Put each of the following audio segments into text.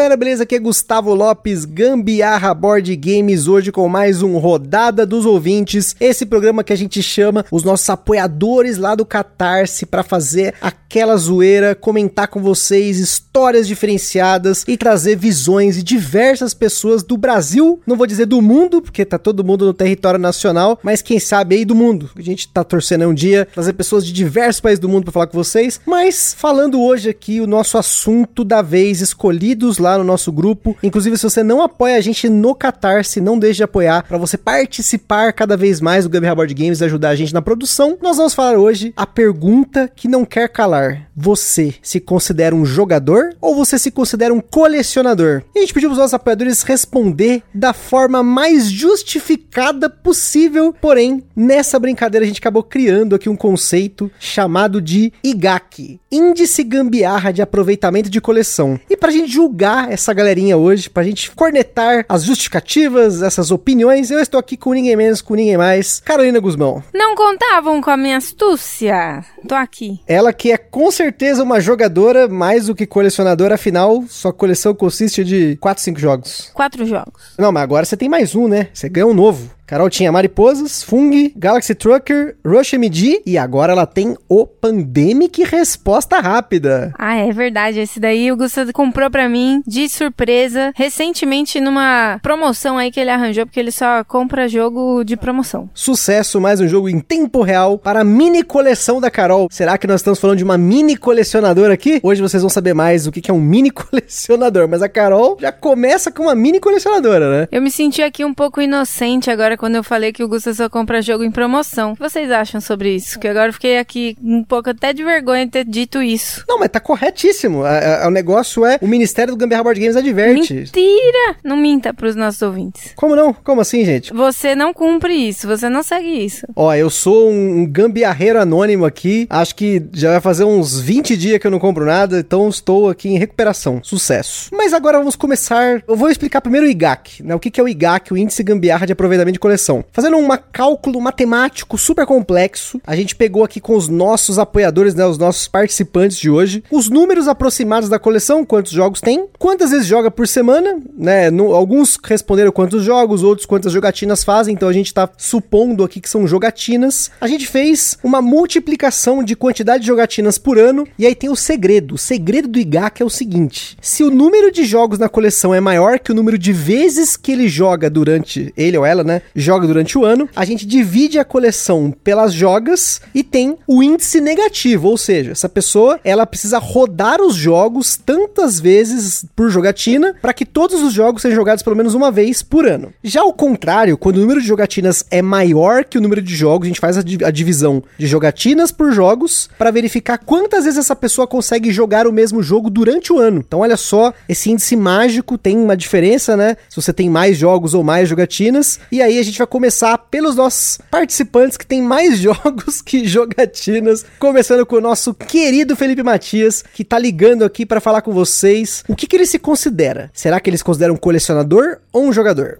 Galera, beleza? Aqui é Gustavo Lopes, Gambiarra Board Games, hoje com mais um Rodada dos Ouvintes, esse programa que a gente chama os nossos apoiadores lá do Catarse para fazer aquela zoeira, comentar com vocês histórias diferenciadas e trazer visões de diversas pessoas do Brasil, não vou dizer do mundo, porque tá todo mundo no território nacional, mas quem sabe aí do mundo. A gente tá torcendo um dia trazer pessoas de diversos países do mundo para falar com vocês, mas falando hoje aqui o nosso assunto da vez escolhido lá no nosso grupo. Inclusive, se você não apoia a gente no Catarse, não deixe de apoiar para você participar cada vez mais do Gambiarra Board Games e ajudar a gente na produção. Nós vamos falar hoje a pergunta que não quer calar. Você se considera um jogador ou você se considera um colecionador? E a gente pediu para os nossos apoiadores responder da forma mais justificada possível. Porém, nessa brincadeira a gente acabou criando aqui um conceito chamado de IGAC, Índice Gambiarra de Aproveitamento de Coleção. E para a gente julgar essa galerinha hoje, pra gente cornetar as justificativas, essas opiniões. Eu estou aqui com ninguém menos, com ninguém mais, Carolina Guzmão. Não contavam com a minha astúcia? Tô aqui. Ela que é com certeza uma jogadora mais do que colecionadora, afinal, sua coleção consiste de 4, 5 jogos. Quatro jogos. Não, mas agora você tem mais um, né? Você ganhou um novo. Carol tinha Mariposas, Fung, Galaxy Trucker, Rush MD e agora ela tem o Pandemic Resposta Rápida. Ah, é verdade. Esse daí o Gustavo comprou pra mim de surpresa recentemente numa promoção aí que ele arranjou, porque ele só compra jogo de promoção. Sucesso, mais um jogo em tempo real para a mini coleção da Carol. Será que nós estamos falando de uma mini colecionadora aqui? Hoje vocês vão saber mais o que é um mini colecionador, mas a Carol já começa com uma mini colecionadora, né? Eu me senti aqui um pouco inocente agora quando eu falei que o Gusta só compra jogo em promoção. O que vocês acham sobre isso? Que agora eu fiquei aqui um pouco até de vergonha de ter dito isso. Não, mas tá corretíssimo. A, a, o negócio é o Ministério do Gambiarra Board Games adverte. Mentira! Não minta pros nossos ouvintes. Como não? Como assim, gente? Você não cumpre isso, você não segue isso. Ó, eu sou um, um gambiarreiro anônimo aqui. Acho que já vai fazer uns 20 dias que eu não compro nada, então estou aqui em recuperação. Sucesso. Mas agora vamos começar. Eu vou explicar primeiro o IGAC, né? O que, que é o IGAC, o Índice Gambiarra de Aproveitamento de Coleção. Fazendo um cálculo matemático super complexo, a gente pegou aqui com os nossos apoiadores, né, os nossos participantes de hoje, os números aproximados da coleção, quantos jogos tem, quantas vezes joga por semana, né? No, alguns responderam quantos jogos, outros quantas jogatinas fazem, então a gente tá supondo aqui que são jogatinas. A gente fez uma multiplicação de quantidade de jogatinas por ano, e aí tem o segredo. O segredo do IGAC é o seguinte: se o número de jogos na coleção é maior que o número de vezes que ele joga durante, ele ou ela, né? Joga durante o ano, a gente divide a coleção pelas jogas e tem o índice negativo, ou seja, essa pessoa ela precisa rodar os jogos tantas vezes por jogatina para que todos os jogos sejam jogados pelo menos uma vez por ano. Já ao contrário, quando o número de jogatinas é maior que o número de jogos, a gente faz a, a divisão de jogatinas por jogos para verificar quantas vezes essa pessoa consegue jogar o mesmo jogo durante o ano. Então, olha só, esse índice mágico tem uma diferença, né? Se você tem mais jogos ou mais jogatinas. E aí a gente vai começar pelos nossos participantes que tem mais jogos que jogatinas. Começando com o nosso querido Felipe Matias, que tá ligando aqui para falar com vocês. O que, que ele se considera? Será que ele se considera um colecionador ou um jogador?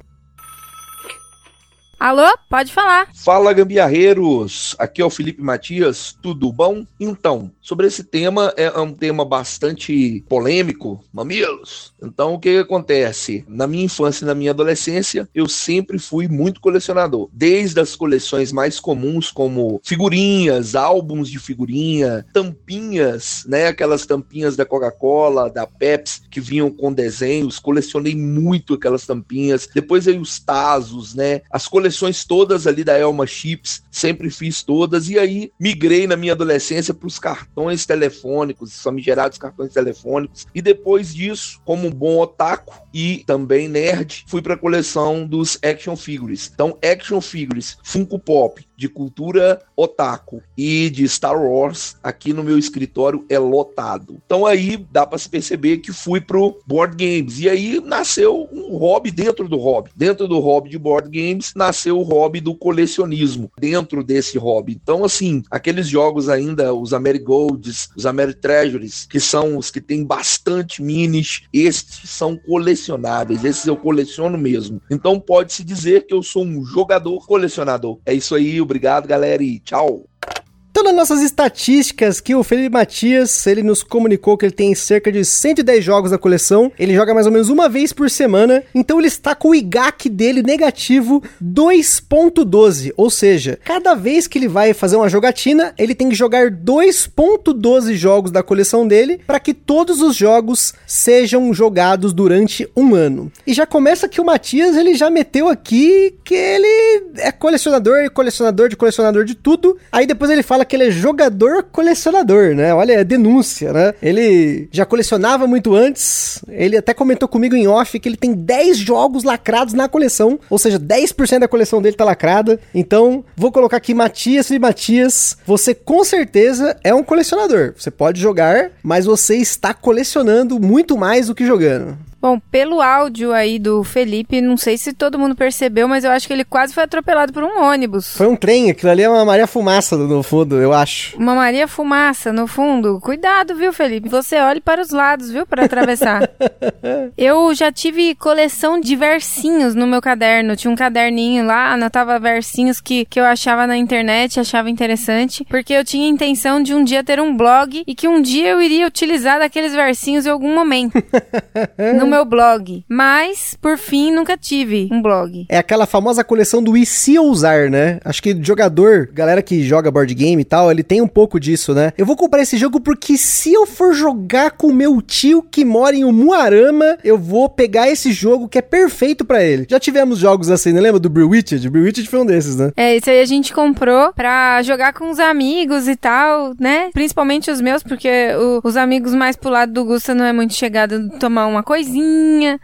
Alô? Pode falar. Fala, gambiarreiros! Aqui é o Felipe Matias, tudo bom? Então, sobre esse tema, é um tema bastante polêmico, mamilos. Então, o que, que acontece? Na minha infância e na minha adolescência, eu sempre fui muito colecionador. Desde as coleções mais comuns, como figurinhas, álbuns de figurinha, tampinhas, né? Aquelas tampinhas da Coca-Cola, da Pepsi, que vinham com desenhos. Colecionei muito aquelas tampinhas. Depois veio os Tazos, né? As coleções coleções todas ali da Elma Chips, sempre fiz todas, e aí migrei na minha adolescência para os cartões telefônicos, famigerados cartões telefônicos, e depois disso, como um bom otaku e também nerd, fui para a coleção dos action figures. Então, action figures, Funko Pop, de cultura otaku e de Star Wars aqui no meu escritório é lotado. Então aí dá para se perceber que fui pro board games e aí nasceu um hobby dentro do hobby. Dentro do hobby de board games nasceu o hobby do colecionismo dentro desse hobby. Então assim, aqueles jogos ainda os Amerigolds, os Ameritreasures, que são os que tem bastante minis, estes são colecionáveis, esses eu coleciono mesmo. Então pode-se dizer que eu sou um jogador colecionador. É isso aí, obrigado galera e tchau. Nas nossas estatísticas, que o Felipe Matias, ele nos comunicou que ele tem cerca de 110 jogos na coleção, ele joga mais ou menos uma vez por semana, então ele está com o IGAC dele negativo 2.12, ou seja, cada vez que ele vai fazer uma jogatina, ele tem que jogar 2.12 jogos da coleção dele para que todos os jogos sejam jogados durante um ano. E já começa que o Matias, ele já meteu aqui que ele é colecionador, colecionador de colecionador de tudo, aí depois ele fala que ele é jogador colecionador, né? Olha, é denúncia, né? Ele já colecionava muito antes. Ele até comentou comigo em off que ele tem 10 jogos lacrados na coleção, ou seja, 10% da coleção dele tá lacrada. Então, vou colocar aqui Matias e Matias, você com certeza é um colecionador. Você pode jogar, mas você está colecionando muito mais do que jogando. Bom, pelo áudio aí do Felipe, não sei se todo mundo percebeu, mas eu acho que ele quase foi atropelado por um ônibus. Foi um trem, aquilo ali é uma Maria Fumaça no fundo, eu acho. Uma Maria Fumaça no fundo. Cuidado, viu, Felipe? Você olhe para os lados, viu, para atravessar. eu já tive coleção de versinhos no meu caderno. Tinha um caderninho lá, anotava versinhos que, que eu achava na internet, achava interessante, porque eu tinha intenção de um dia ter um blog e que um dia eu iria utilizar daqueles versinhos em algum momento. no meu blog. Mas, por fim, nunca tive um blog. É aquela famosa coleção do e se eu usar, né? Acho que jogador, galera que joga board game e tal, ele tem um pouco disso, né? Eu vou comprar esse jogo porque se eu for jogar com meu tio que mora em Umuarama, eu vou pegar esse jogo que é perfeito para ele. Já tivemos jogos assim, não lembra do Brewitched? Brewitched foi um desses, né? É, esse aí a gente comprou pra jogar com os amigos e tal, né? Principalmente os meus, porque o, os amigos mais pro lado do Gusta não é muito chegado tomar uma coisinha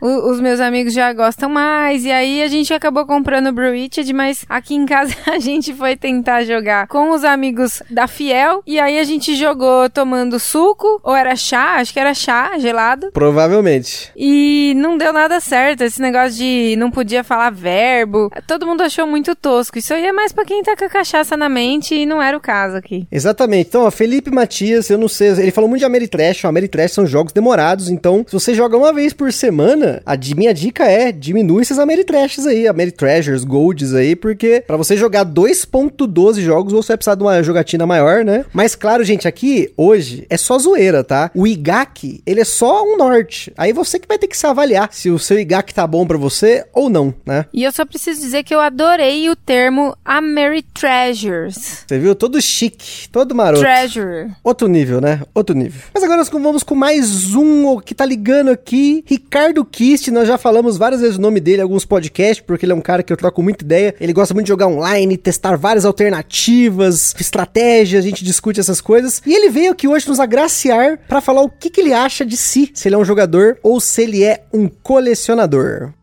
o, os meus amigos já gostam mais. E aí a gente acabou comprando o Brewitched, mas aqui em casa a gente foi tentar jogar com os amigos da Fiel. E aí a gente jogou tomando suco, ou era chá, acho que era chá gelado. Provavelmente. E não deu nada certo. Esse negócio de não podia falar verbo. Todo mundo achou muito tosco. Isso aí é mais pra quem tá com a cachaça na mente e não era o caso aqui. Exatamente. Então, ó, Felipe Matias, eu não sei, ele falou muito de Ameritrash. O Ameritrash são jogos demorados. Então, se você joga uma vez por semana, a minha dica é diminui esses Ameritrashes aí, Ameritreasures, Golds aí, porque para você jogar 2.12 jogos, você vai precisar de uma jogatina maior, né? Mas claro, gente, aqui hoje é só zoeira, tá? O IGAC, ele é só um norte. Aí você que vai ter que se avaliar se o seu IGAC tá bom para você ou não, né? E eu só preciso dizer que eu adorei o termo Ameritreasures. Você viu? Todo chique, todo maroto. Treasure. Outro nível, né? Outro nível. Mas agora nós vamos com mais um que tá ligando aqui, Ricardo Kist, nós já falamos várias vezes o nome dele em alguns podcasts, porque ele é um cara que eu troco muita ideia. Ele gosta muito de jogar online, testar várias alternativas, estratégias, a gente discute essas coisas. E ele veio aqui hoje nos agraciar para falar o que, que ele acha de si, se ele é um jogador ou se ele é um colecionador.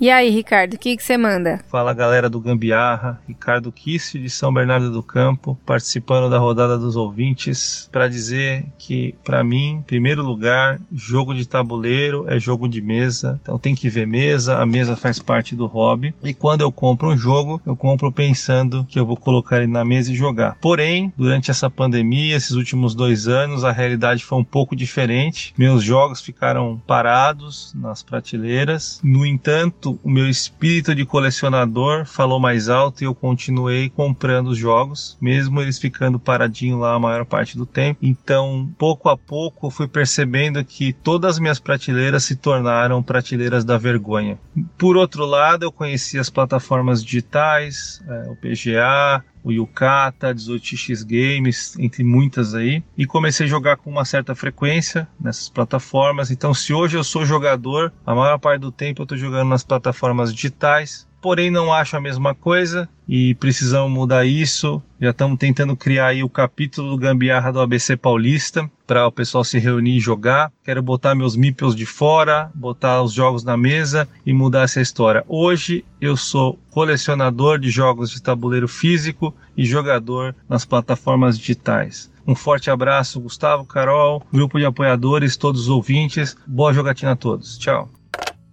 E aí, Ricardo, o que você manda? Fala galera do Gambiarra, Ricardo Kisse de São Bernardo do Campo, participando da rodada dos ouvintes, para dizer que, para mim, em primeiro lugar, jogo de tabuleiro é jogo de mesa, então tem que ver mesa, a mesa faz parte do hobby, e quando eu compro um jogo, eu compro pensando que eu vou colocar ele na mesa e jogar. Porém, durante essa pandemia, esses últimos dois anos, a realidade foi um pouco diferente, meus jogos ficaram parados nas prateleiras, no entanto, o meu espírito de colecionador falou mais alto e eu continuei comprando os jogos, mesmo eles ficando paradinho lá a maior parte do tempo. Então, pouco a pouco, fui percebendo que todas as minhas prateleiras se tornaram prateleiras da vergonha. Por outro lado, eu conheci as plataformas digitais, é, o PGA, o Yukata, 18x Games, entre muitas aí, e comecei a jogar com uma certa frequência nessas plataformas. Então, se hoje eu sou jogador, a maior parte do tempo eu estou jogando nas plataformas digitais, porém não acho a mesma coisa e precisamos mudar isso. Já estamos tentando criar aí o capítulo do Gambiarra do ABC Paulista para o pessoal se reunir e jogar. Quero botar meus meeples de fora, botar os jogos na mesa e mudar essa história. Hoje eu sou colecionador de jogos de tabuleiro físico e jogador nas plataformas digitais. Um forte abraço, Gustavo, Carol, grupo de apoiadores, todos os ouvintes. Boa jogatina a todos. Tchau.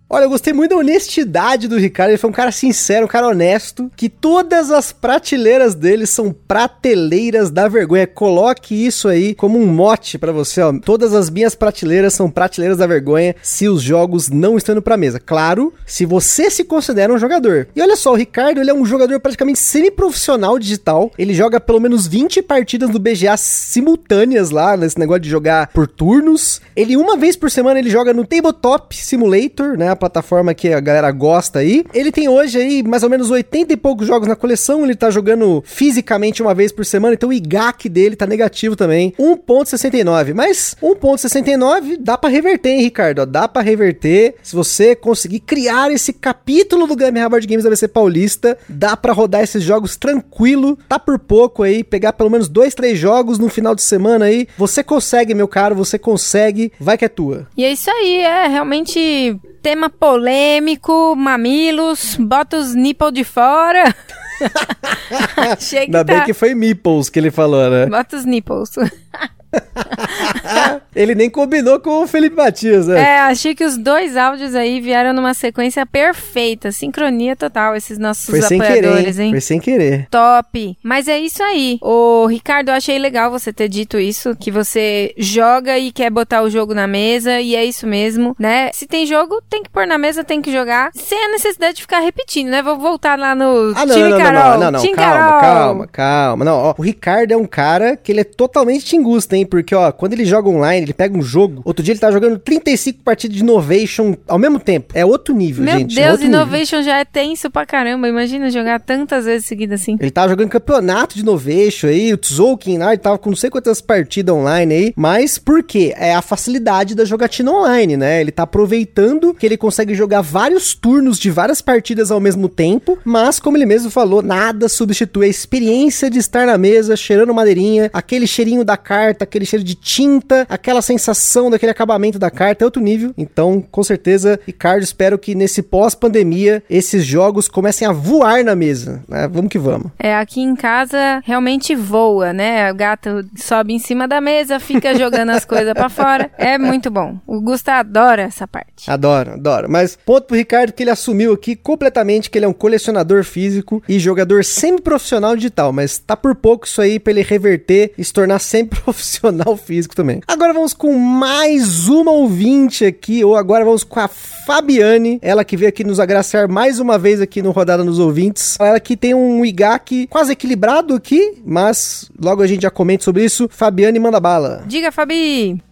Olha, eu gostei muito da honestidade do Ricardo. Ele foi um cara sincero, um cara honesto. Que todas as prateleiras dele são prateleiras da vergonha. Coloque isso aí como um mote para você, ó. Todas as minhas prateleiras são prateleiras da vergonha se os jogos não estão indo pra mesa. Claro, se você se considera um jogador. E olha só, o Ricardo, ele é um jogador praticamente semi-profissional digital. Ele joga pelo menos 20 partidas do BGA simultâneas lá, nesse negócio de jogar por turnos. Ele, uma vez por semana, ele joga no Tabletop Simulator, né? Plataforma que a galera gosta aí. Ele tem hoje aí mais ou menos 80 e poucos jogos na coleção, ele tá jogando fisicamente uma vez por semana, então o IGAC dele tá negativo também, 1.69. Mas 1.69 dá para reverter, hein, Ricardo? Dá para reverter. Se você conseguir criar esse capítulo do Game Board Games da BC Paulista, dá para rodar esses jogos tranquilo, tá por pouco aí, pegar pelo menos dois, três jogos no final de semana aí. Você consegue, meu caro, você consegue, vai que é tua. E é isso aí, é realmente tema polêmico, mamilos, bota os nipples de fora. Achei que Ainda tá... bem que foi meeples que ele falou, né? Bota os nipples. Ele nem combinou com o Felipe Matias, né? É, achei que os dois áudios aí vieram numa sequência perfeita, sincronia total, esses nossos Foi apoiadores, querer, hein? Foi sem querer. Top. Mas é isso aí. Ô, Ricardo, eu achei legal você ter dito isso, que você joga e quer botar o jogo na mesa, e é isso mesmo, né? Se tem jogo, tem que pôr na mesa, tem que jogar, sem a necessidade de ficar repetindo, né? Vou voltar lá no ah, não, time não, Carol. Não, não, não, time calma, calma, calma. Não, ó, o Ricardo é um cara que ele é totalmente tingusta, hein? Porque, ó, quando ele joga online, ele pega um jogo. Outro dia ele tá jogando 35 partidas de Innovation ao mesmo tempo. É outro nível, Meu gente. Meu é Deus, Innovation nível. já é tenso pra caramba. Imagina jogar tantas vezes seguidas assim. Ele tava jogando campeonato de Innovation aí, o Tzolk'in lá, ele tava com não sei quantas partidas online aí. Mas por quê? É a facilidade da jogatina online, né? Ele tá aproveitando que ele consegue jogar vários turnos de várias partidas ao mesmo tempo. Mas, como ele mesmo falou, nada substitui a experiência de estar na mesa, cheirando madeirinha, aquele cheirinho da carta, aquele cheiro de tinta, aquela sensação daquele acabamento da carta é outro nível. Então, com certeza, Ricardo, espero que nesse pós-pandemia esses jogos comecem a voar na mesa. Né? Vamos que vamos. É, aqui em casa realmente voa, né? O gato sobe em cima da mesa, fica jogando as coisas para fora. É muito bom. O Gusta adora essa parte. Adoro, adoro. Mas ponto pro Ricardo que ele assumiu aqui completamente que ele é um colecionador físico e jogador semi-profissional digital, mas tá por pouco isso aí pra ele reverter e se tornar semi-profissional físico também. Agora vamos com mais uma ouvinte aqui, ou agora vamos com a Fabiane, ela que veio aqui nos agraciar mais uma vez aqui no Rodada nos Ouvintes. Ela que tem um IGAC quase equilibrado aqui, mas logo a gente já comenta sobre isso. Fabiane, manda bala. Diga, Fabi!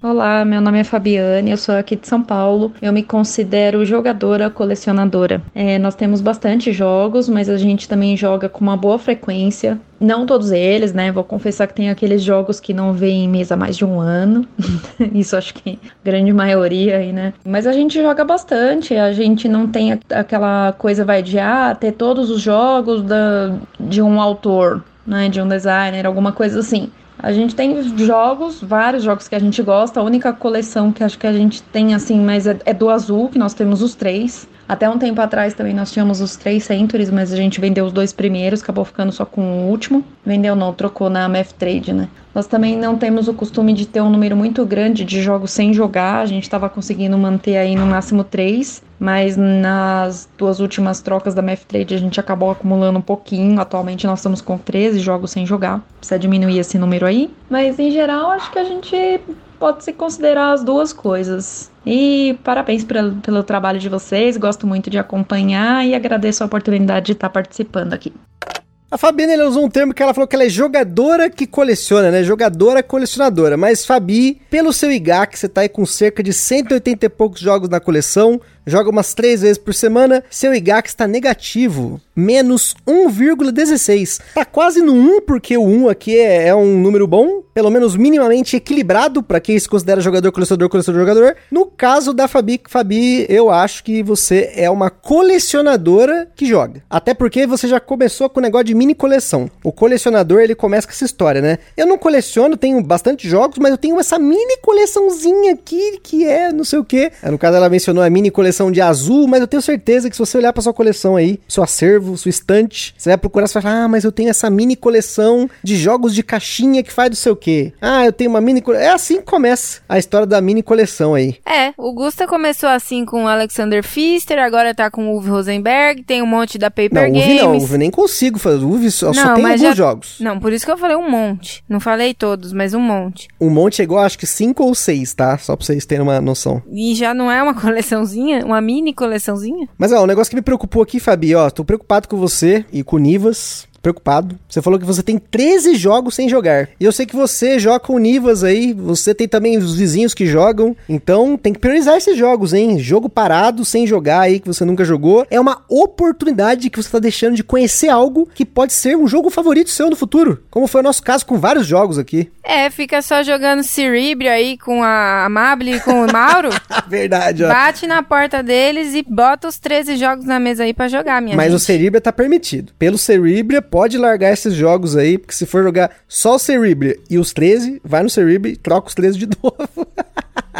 Olá, meu nome é Fabiane, eu sou aqui de São Paulo. Eu me considero jogadora colecionadora. É, nós temos bastante jogos, mas a gente também joga com uma boa frequência. Não todos eles, né? Vou confessar que tem aqueles jogos que não vêm em mesa há mais de um ano. Isso acho que grande maioria aí, né? Mas a gente joga bastante. A gente não tem aquela coisa vai de ah, ter todos os jogos da, de um autor, né? De um designer, alguma coisa assim. A gente tem jogos, vários jogos que a gente gosta. A única coleção que acho que a gente tem, assim, mas é, é do azul, que nós temos os três. Até um tempo atrás também nós tínhamos os três Centuries, mas a gente vendeu os dois primeiros, acabou ficando só com o último. Vendeu não, trocou na MF Trade, né? Nós também não temos o costume de ter um número muito grande de jogos sem jogar. A gente estava conseguindo manter aí no máximo três, mas nas duas últimas trocas da MF Trade a gente acabou acumulando um pouquinho. Atualmente nós estamos com 13 jogos sem jogar. Precisa diminuir esse número aí. Mas em geral acho que a gente pode se considerar as duas coisas. E parabéns pelo, pelo trabalho de vocês, gosto muito de acompanhar e agradeço a oportunidade de estar participando aqui. A Fabiana ela usou um termo que ela falou que ela é jogadora que coleciona, né? Jogadora colecionadora. Mas, Fabi, pelo seu IGAC, você tá aí com cerca de 180 e poucos jogos na coleção, joga umas três vezes por semana. Seu IGAC está negativo, menos 1,16. Tá quase no 1, porque o 1 aqui é, é um número bom, pelo menos minimamente equilibrado para quem se considera jogador, colecionador, colecionador, jogador. No caso da Fabi, Fabi, eu acho que você é uma colecionadora que joga. Até porque você já começou com o negócio de mini coleção. O colecionador, ele começa com essa história, né? Eu não coleciono, tenho bastante jogos, mas eu tenho essa mini coleçãozinha aqui que é não sei o que. No caso, ela mencionou a mini coleção de azul, mas eu tenho certeza que se você olhar para sua coleção aí, seu acervo, sua estante, você vai procurar, você vai falar, ah, mas eu tenho essa mini coleção de jogos de caixinha que faz do sei o que. Ah, eu tenho uma mini coleção. É assim que começa a história da mini coleção aí. É, o Gusta começou assim com o Alexander Pfister, agora tá com o Uwe Rosenberg, tem um monte da Paper não, Games. Não, Uve nem consigo fazer. Uve só, só tem alguns já... jogos. Não, por isso que eu falei um monte. Não falei todos, mas um monte. Um monte é igual, acho que cinco ou seis, tá? Só pra vocês terem uma noção. E já não é uma coleçãozinha? Uma mini coleçãozinha? Mas ó, um negócio que me preocupou aqui, Fabi, ó, tô preocupado com você e com o Nivas preocupado. Você falou que você tem 13 jogos sem jogar. E eu sei que você joga com Nivas aí, você tem também os vizinhos que jogam. Então tem que priorizar esses jogos, hein? Jogo parado, sem jogar aí, que você nunca jogou. É uma oportunidade que você tá deixando de conhecer algo que pode ser um jogo favorito seu no futuro. Como foi o nosso caso com vários jogos aqui. É, fica só jogando Cerebria aí com a Amable e com o Mauro. Verdade, ó. Bate na porta deles e bota os 13 jogos na mesa aí para jogar, minha Mas gente. o Cerebria tá permitido. Pelo Cerebria, pode largar esses jogos aí, porque se for jogar só o Cerebria e os 13, vai no Cerebria e troca os 13 de novo.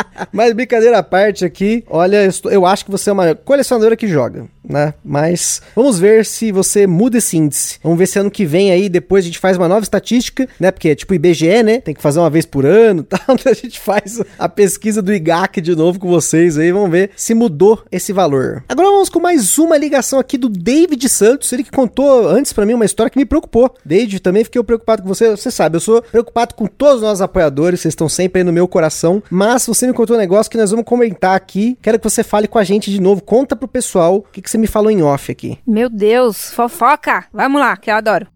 Mas brincadeira à parte aqui, olha, eu acho que você é uma colecionadora que joga, né? Mas vamos ver se você muda esse índice. Vamos ver se ano que vem aí, depois a gente faz uma nova estatística, né? Porque é tipo IBGE, né? Tem que fazer uma vez por ano, tal. A gente faz a pesquisa do IGAC de novo com vocês aí, vamos ver se mudou esse valor. Agora vamos com mais uma ligação aqui do David Santos, ele que contou antes para mim uma história que me preocupou. David, também fiquei preocupado com você, você sabe, eu sou preocupado com todos os nossos apoiadores, vocês estão sempre aí no meu coração, mas você me contou um negócio que nós vamos comentar aqui. Quero que você fale com a gente de novo. Conta pro pessoal o que, que você me falou em off aqui. Meu Deus, fofoca! Vamos lá, que eu adoro.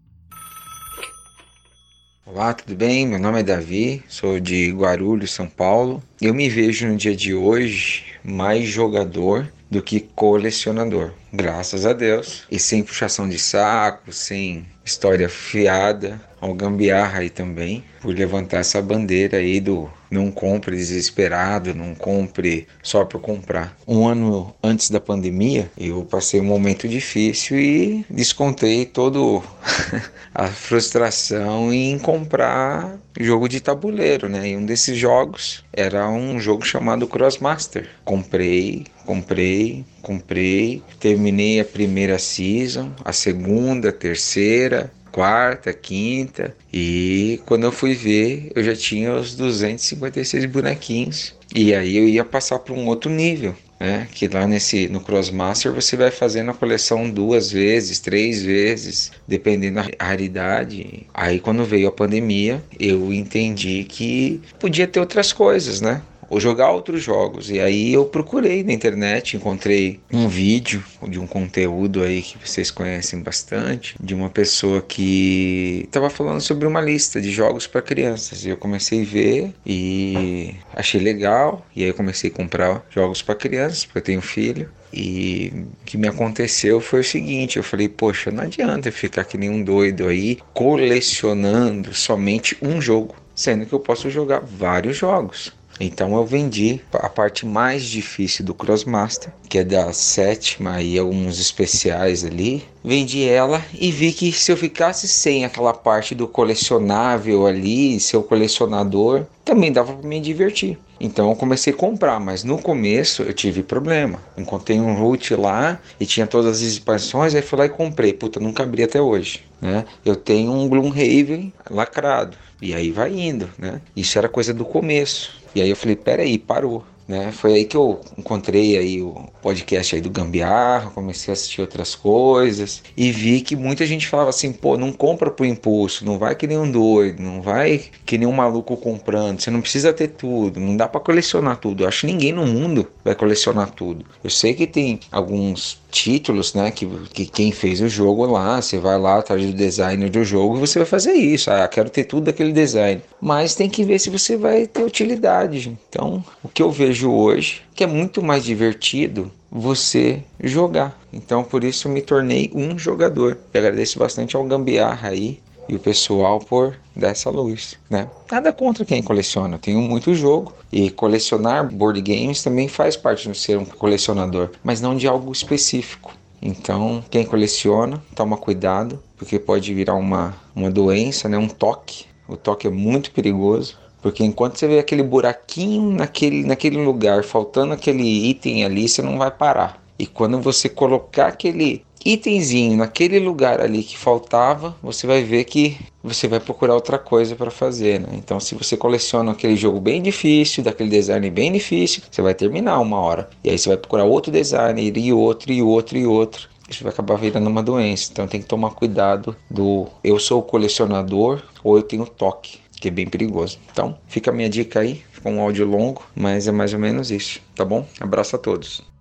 Olá, tudo bem? Meu nome é Davi, sou de Guarulhos, São Paulo. Eu me vejo no dia de hoje mais jogador do que colecionador, graças a Deus. E sem puxação de saco, sem história fiada, ao gambiarra aí também, por levantar essa bandeira aí do não compre desesperado, não compre só por comprar. Um ano antes da pandemia, eu passei um momento difícil e descontei todo a frustração em comprar jogo de tabuleiro, né? E um desses jogos era um jogo chamado Crossmaster. Comprei, comprei, comprei, terminei a primeira season, a segunda, a terceira, quarta, quinta, e quando eu fui ver, eu já tinha os 256 bonequinhos. E aí eu ia passar para um outro nível, né? Que lá nesse no Crossmaster você vai fazendo a coleção duas vezes, três vezes, dependendo da raridade. Aí quando veio a pandemia, eu entendi que podia ter outras coisas, né? Ou jogar outros jogos. E aí eu procurei na internet, encontrei um vídeo de um conteúdo aí que vocês conhecem bastante, de uma pessoa que estava falando sobre uma lista de jogos para crianças. E eu comecei a ver e achei legal. E aí eu comecei a comprar jogos para crianças, porque eu tenho filho. E o que me aconteceu foi o seguinte: eu falei, poxa, não adianta ficar que nem um doido aí colecionando somente um jogo, sendo que eu posso jogar vários jogos. Então eu vendi a parte mais difícil do Crossmaster, que é da sétima e alguns especiais ali. Vendi ela e vi que se eu ficasse sem aquela parte do colecionável ali, seu colecionador, também dava para me divertir. Então eu comecei a comprar, mas no começo eu tive problema. Encontrei um root lá e tinha todas as expansões, aí fui lá e comprei. Puta, nunca abri até hoje, né? Eu tenho um Gloomhaven lacrado. E aí vai indo, né? Isso era coisa do começo. E aí eu falei, peraí, parou. Né? Foi aí que eu encontrei aí o podcast aí do Gambiarra, comecei a assistir outras coisas e vi que muita gente falava assim, pô, não compra por impulso, não vai que nem um doido, não vai que nem um maluco comprando, você não precisa ter tudo, não dá para colecionar tudo. Eu acho que ninguém no mundo vai colecionar tudo. Eu sei que tem alguns títulos, né, que, que quem fez o jogo lá, você vai lá atrás do designer do jogo e você vai fazer isso. Ah, quero ter tudo daquele design. Mas tem que ver se você vai ter utilidade. Então, o que eu vejo hoje, que é muito mais divertido você jogar. Então, por isso eu me tornei um jogador. Eu agradeço bastante ao Gambiarra aí e o pessoal por dar essa luz, né? Nada contra quem coleciona, tenho muito jogo e colecionar board games também faz parte de ser um colecionador, mas não de algo específico. Então, quem coleciona, toma cuidado, porque pode virar uma, uma doença, né? um toque. O toque é muito perigoso, porque enquanto você vê aquele buraquinho naquele, naquele lugar, faltando aquele item ali, você não vai parar. E quando você colocar aquele itemzinho naquele lugar ali que faltava, você vai ver que você vai procurar outra coisa para fazer, né? Então, se você coleciona aquele jogo bem difícil, daquele design bem difícil, você vai terminar uma hora. E aí você vai procurar outro design e outro e outro e outro. Isso vai acabar virando uma doença. Então tem que tomar cuidado do eu sou colecionador ou eu tenho toque, que é bem perigoso. Então, fica a minha dica aí. Ficou um áudio longo, mas é mais ou menos isso, tá bom? Abraço a todos.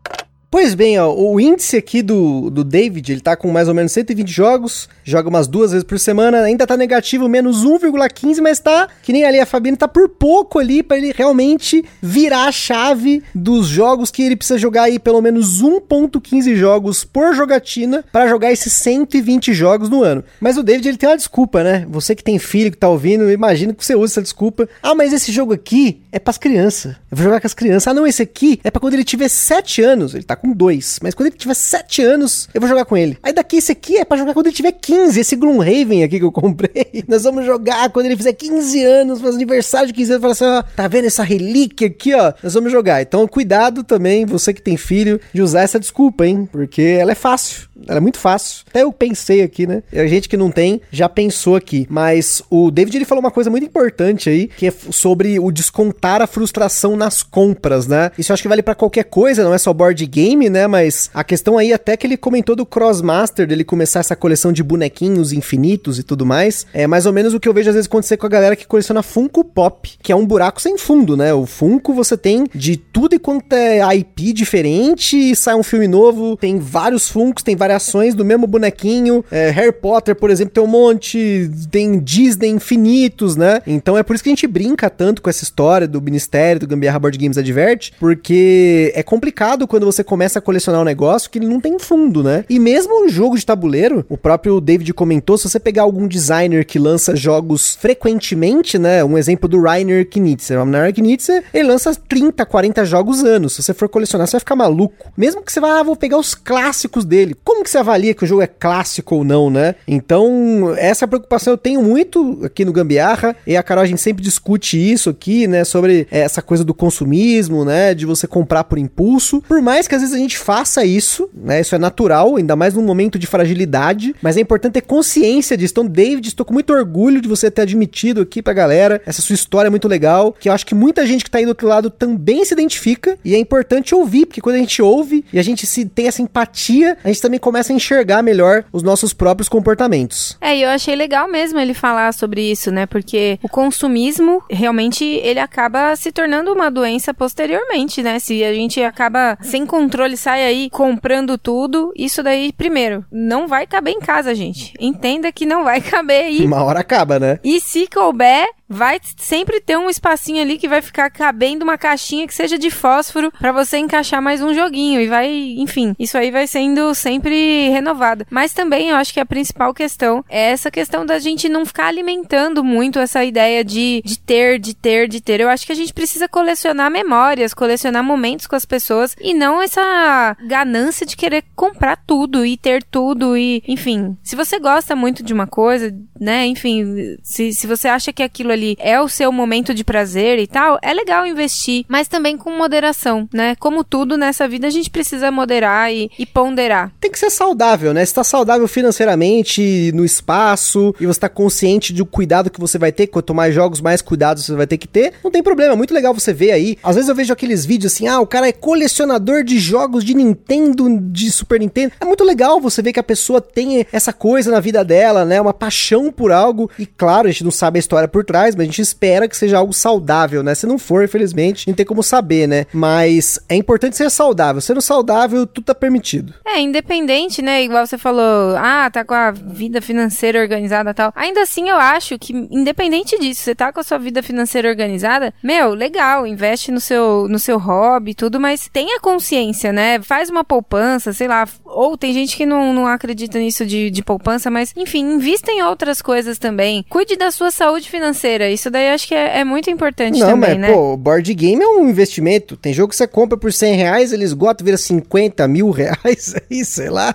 Pois bem, ó, o índice aqui do, do David, ele tá com mais ou menos 120 jogos, joga umas duas vezes por semana, ainda tá negativo, menos 1,15, mas tá, que nem ali a Fabiana, tá por pouco ali para ele realmente virar a chave dos jogos que ele precisa jogar aí pelo menos 1.15 jogos por jogatina para jogar esses 120 jogos no ano. Mas o David, ele tem uma desculpa, né? Você que tem filho que tá ouvindo, imagina que você usa essa desculpa. Ah, mas esse jogo aqui é pras crianças. Eu vou jogar com as crianças. Ah, não, esse aqui é para quando ele tiver 7 anos. Ele tá com dois. Mas quando ele tiver 7 anos, eu vou jogar com ele. Aí daqui esse aqui é pra jogar quando ele tiver 15. Esse Gloomhaven aqui que eu comprei. Nós vamos jogar quando ele fizer 15 anos, faz aniversário de 15 anos. Fala assim, ó, tá vendo essa relíquia aqui, ó? Nós vamos jogar. Então cuidado também, você que tem filho, de usar essa desculpa, hein? Porque ela é fácil. Ela é muito fácil. Até eu pensei aqui, né? A gente que não tem já pensou aqui. Mas o David ele falou uma coisa muito importante aí, que é sobre o descontar a frustração nas compras, né? Isso eu acho que vale para qualquer coisa, não é só board game, né? Mas a questão aí até que ele comentou do Crossmaster, dele começar essa coleção de bonequinhos infinitos e tudo mais, é mais ou menos o que eu vejo às vezes acontecer com a galera que coleciona Funko Pop, que é um buraco sem fundo, né? O Funko você tem de tudo e quanto é IP diferente, sai um filme novo, tem vários Funkos, tem variações do mesmo bonequinho. É, Harry Potter, por exemplo, tem um monte, tem Disney infinitos, né? Então é por isso que a gente brinca tanto com essa história do Ministério, do Gambiarra Board Games Advert, porque é complicado quando você começa a colecionar um negócio que ele não tem fundo, né? E mesmo um jogo de tabuleiro, o próprio David comentou, se você pegar algum designer que lança jogos frequentemente, né? Um exemplo do Rainer Knitzer. O Rainer Knitzer, ele lança 30, 40 jogos anos. Se você for colecionar, você vai ficar maluco. Mesmo que você vá, ah, vou pegar os clássicos dele. Como que você avalia que o jogo é clássico ou não, né? Então, essa preocupação eu tenho muito aqui no Gambiarra, e a Carol, a gente sempre discute isso aqui, né? Sobre essa coisa do consumismo, né? De você comprar por impulso. Por mais que às vezes a gente faça isso, né? Isso é natural, ainda mais num momento de fragilidade, mas é importante ter consciência disso. Então, David, estou com muito orgulho de você ter admitido aqui pra galera essa sua história é muito legal, que eu acho que muita gente que tá aí do outro lado também se identifica, e é importante ouvir, porque quando a gente ouve e a gente se tem essa empatia, a gente também começa a enxergar melhor os nossos próprios comportamentos. É, e eu achei legal mesmo ele falar sobre isso, né? Porque o consumismo, realmente, ele acaba se tornando uma doença posteriormente, né? Se a gente acaba sem controle, sai aí comprando tudo, isso daí, primeiro, não vai caber em casa, gente. Entenda que não vai caber aí. Uma hora acaba, né? E se couber, vai sempre ter um espacinho ali que vai ficar cabendo uma caixinha que seja de fósforo para você encaixar mais um joguinho e vai, enfim, isso aí vai sendo sempre renovado. Mas também eu acho que a principal questão é essa questão da gente não ficar alimentando muito essa ideia de, de ter, de ter, de ter. Eu acho que a gente precisa colecionar memórias, colecionar momentos com as pessoas e não essa ganância de querer comprar tudo e ter tudo e, enfim, se você gosta muito de uma coisa, né, enfim, se, se você acha que aquilo ali é o seu momento de prazer e tal, é legal investir, mas também com moderação, né? Como tudo nessa vida, a gente precisa moderar e, e ponderar. Tem que ser saudável, né? Se tá saudável financeiramente, no espaço, e você tá consciente do cuidado que você vai ter, quanto mais jogos, mais cuidados você vai ter que ter, não tem problema, é muito legal você ver aí. Às vezes eu vejo aqueles vídeos assim, ah, o cara é colecionador de jogos de Nintendo, de Super Nintendo. É muito legal você ver que a pessoa tem essa coisa na vida dela, né? Uma paixão por algo. E claro, a gente não sabe a história por trás, mas a gente espera que seja algo saudável, né? Se não for, infelizmente, não tem como saber, né? Mas é importante ser saudável. Sendo saudável, tudo tá permitido. É, independente, né? Igual você falou, ah, tá com a vida financeira organizada tal. Ainda assim, eu acho que, independente disso, você tá com a sua vida financeira organizada, meu, legal, investe no seu, no seu hobby e tudo, mas tenha consciência, né? Faz uma poupança, sei lá. Ou tem gente que não, não acredita nisso de, de poupança, mas, enfim, invista em outras coisas também. Cuide da sua saúde financeira. Isso daí acho que é, é muito importante Não, também, mas, né? pô, board game é um investimento. Tem jogo que você compra por 100 reais, ele esgota, vira 50 mil reais aí, sei lá.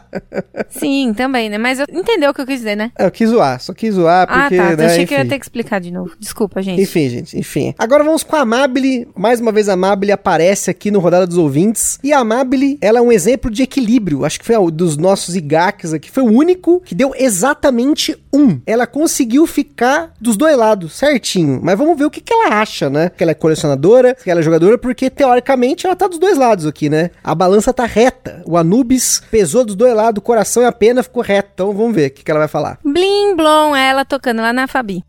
Sim, também, né? Mas eu, entendeu o que eu quis dizer, né? É, Eu quis zoar, só quis zoar porque, ah, tá. né, eu achei enfim. que eu ia ter que explicar de novo. Desculpa, gente. Enfim, gente, enfim. Agora vamos com a Amabile. Mais uma vez a Amabile aparece aqui no Rodada dos Ouvintes. E a Amabile, ela é um exemplo de equilíbrio. Acho que foi o dos nossos IGAKs aqui. Foi o único que deu exatamente um. Ela conseguiu ficar dos dois lados, certinho. Mas vamos ver o que, que ela acha, né? Que ela é colecionadora, que ela é jogadora, porque teoricamente ela tá dos dois lados aqui, né? A balança tá reta. O Anubis pesou dos dois lados, o coração e a pena ficou reto. Então vamos ver o que, que ela vai falar. Blim Blom, ela tocando lá na Fabi.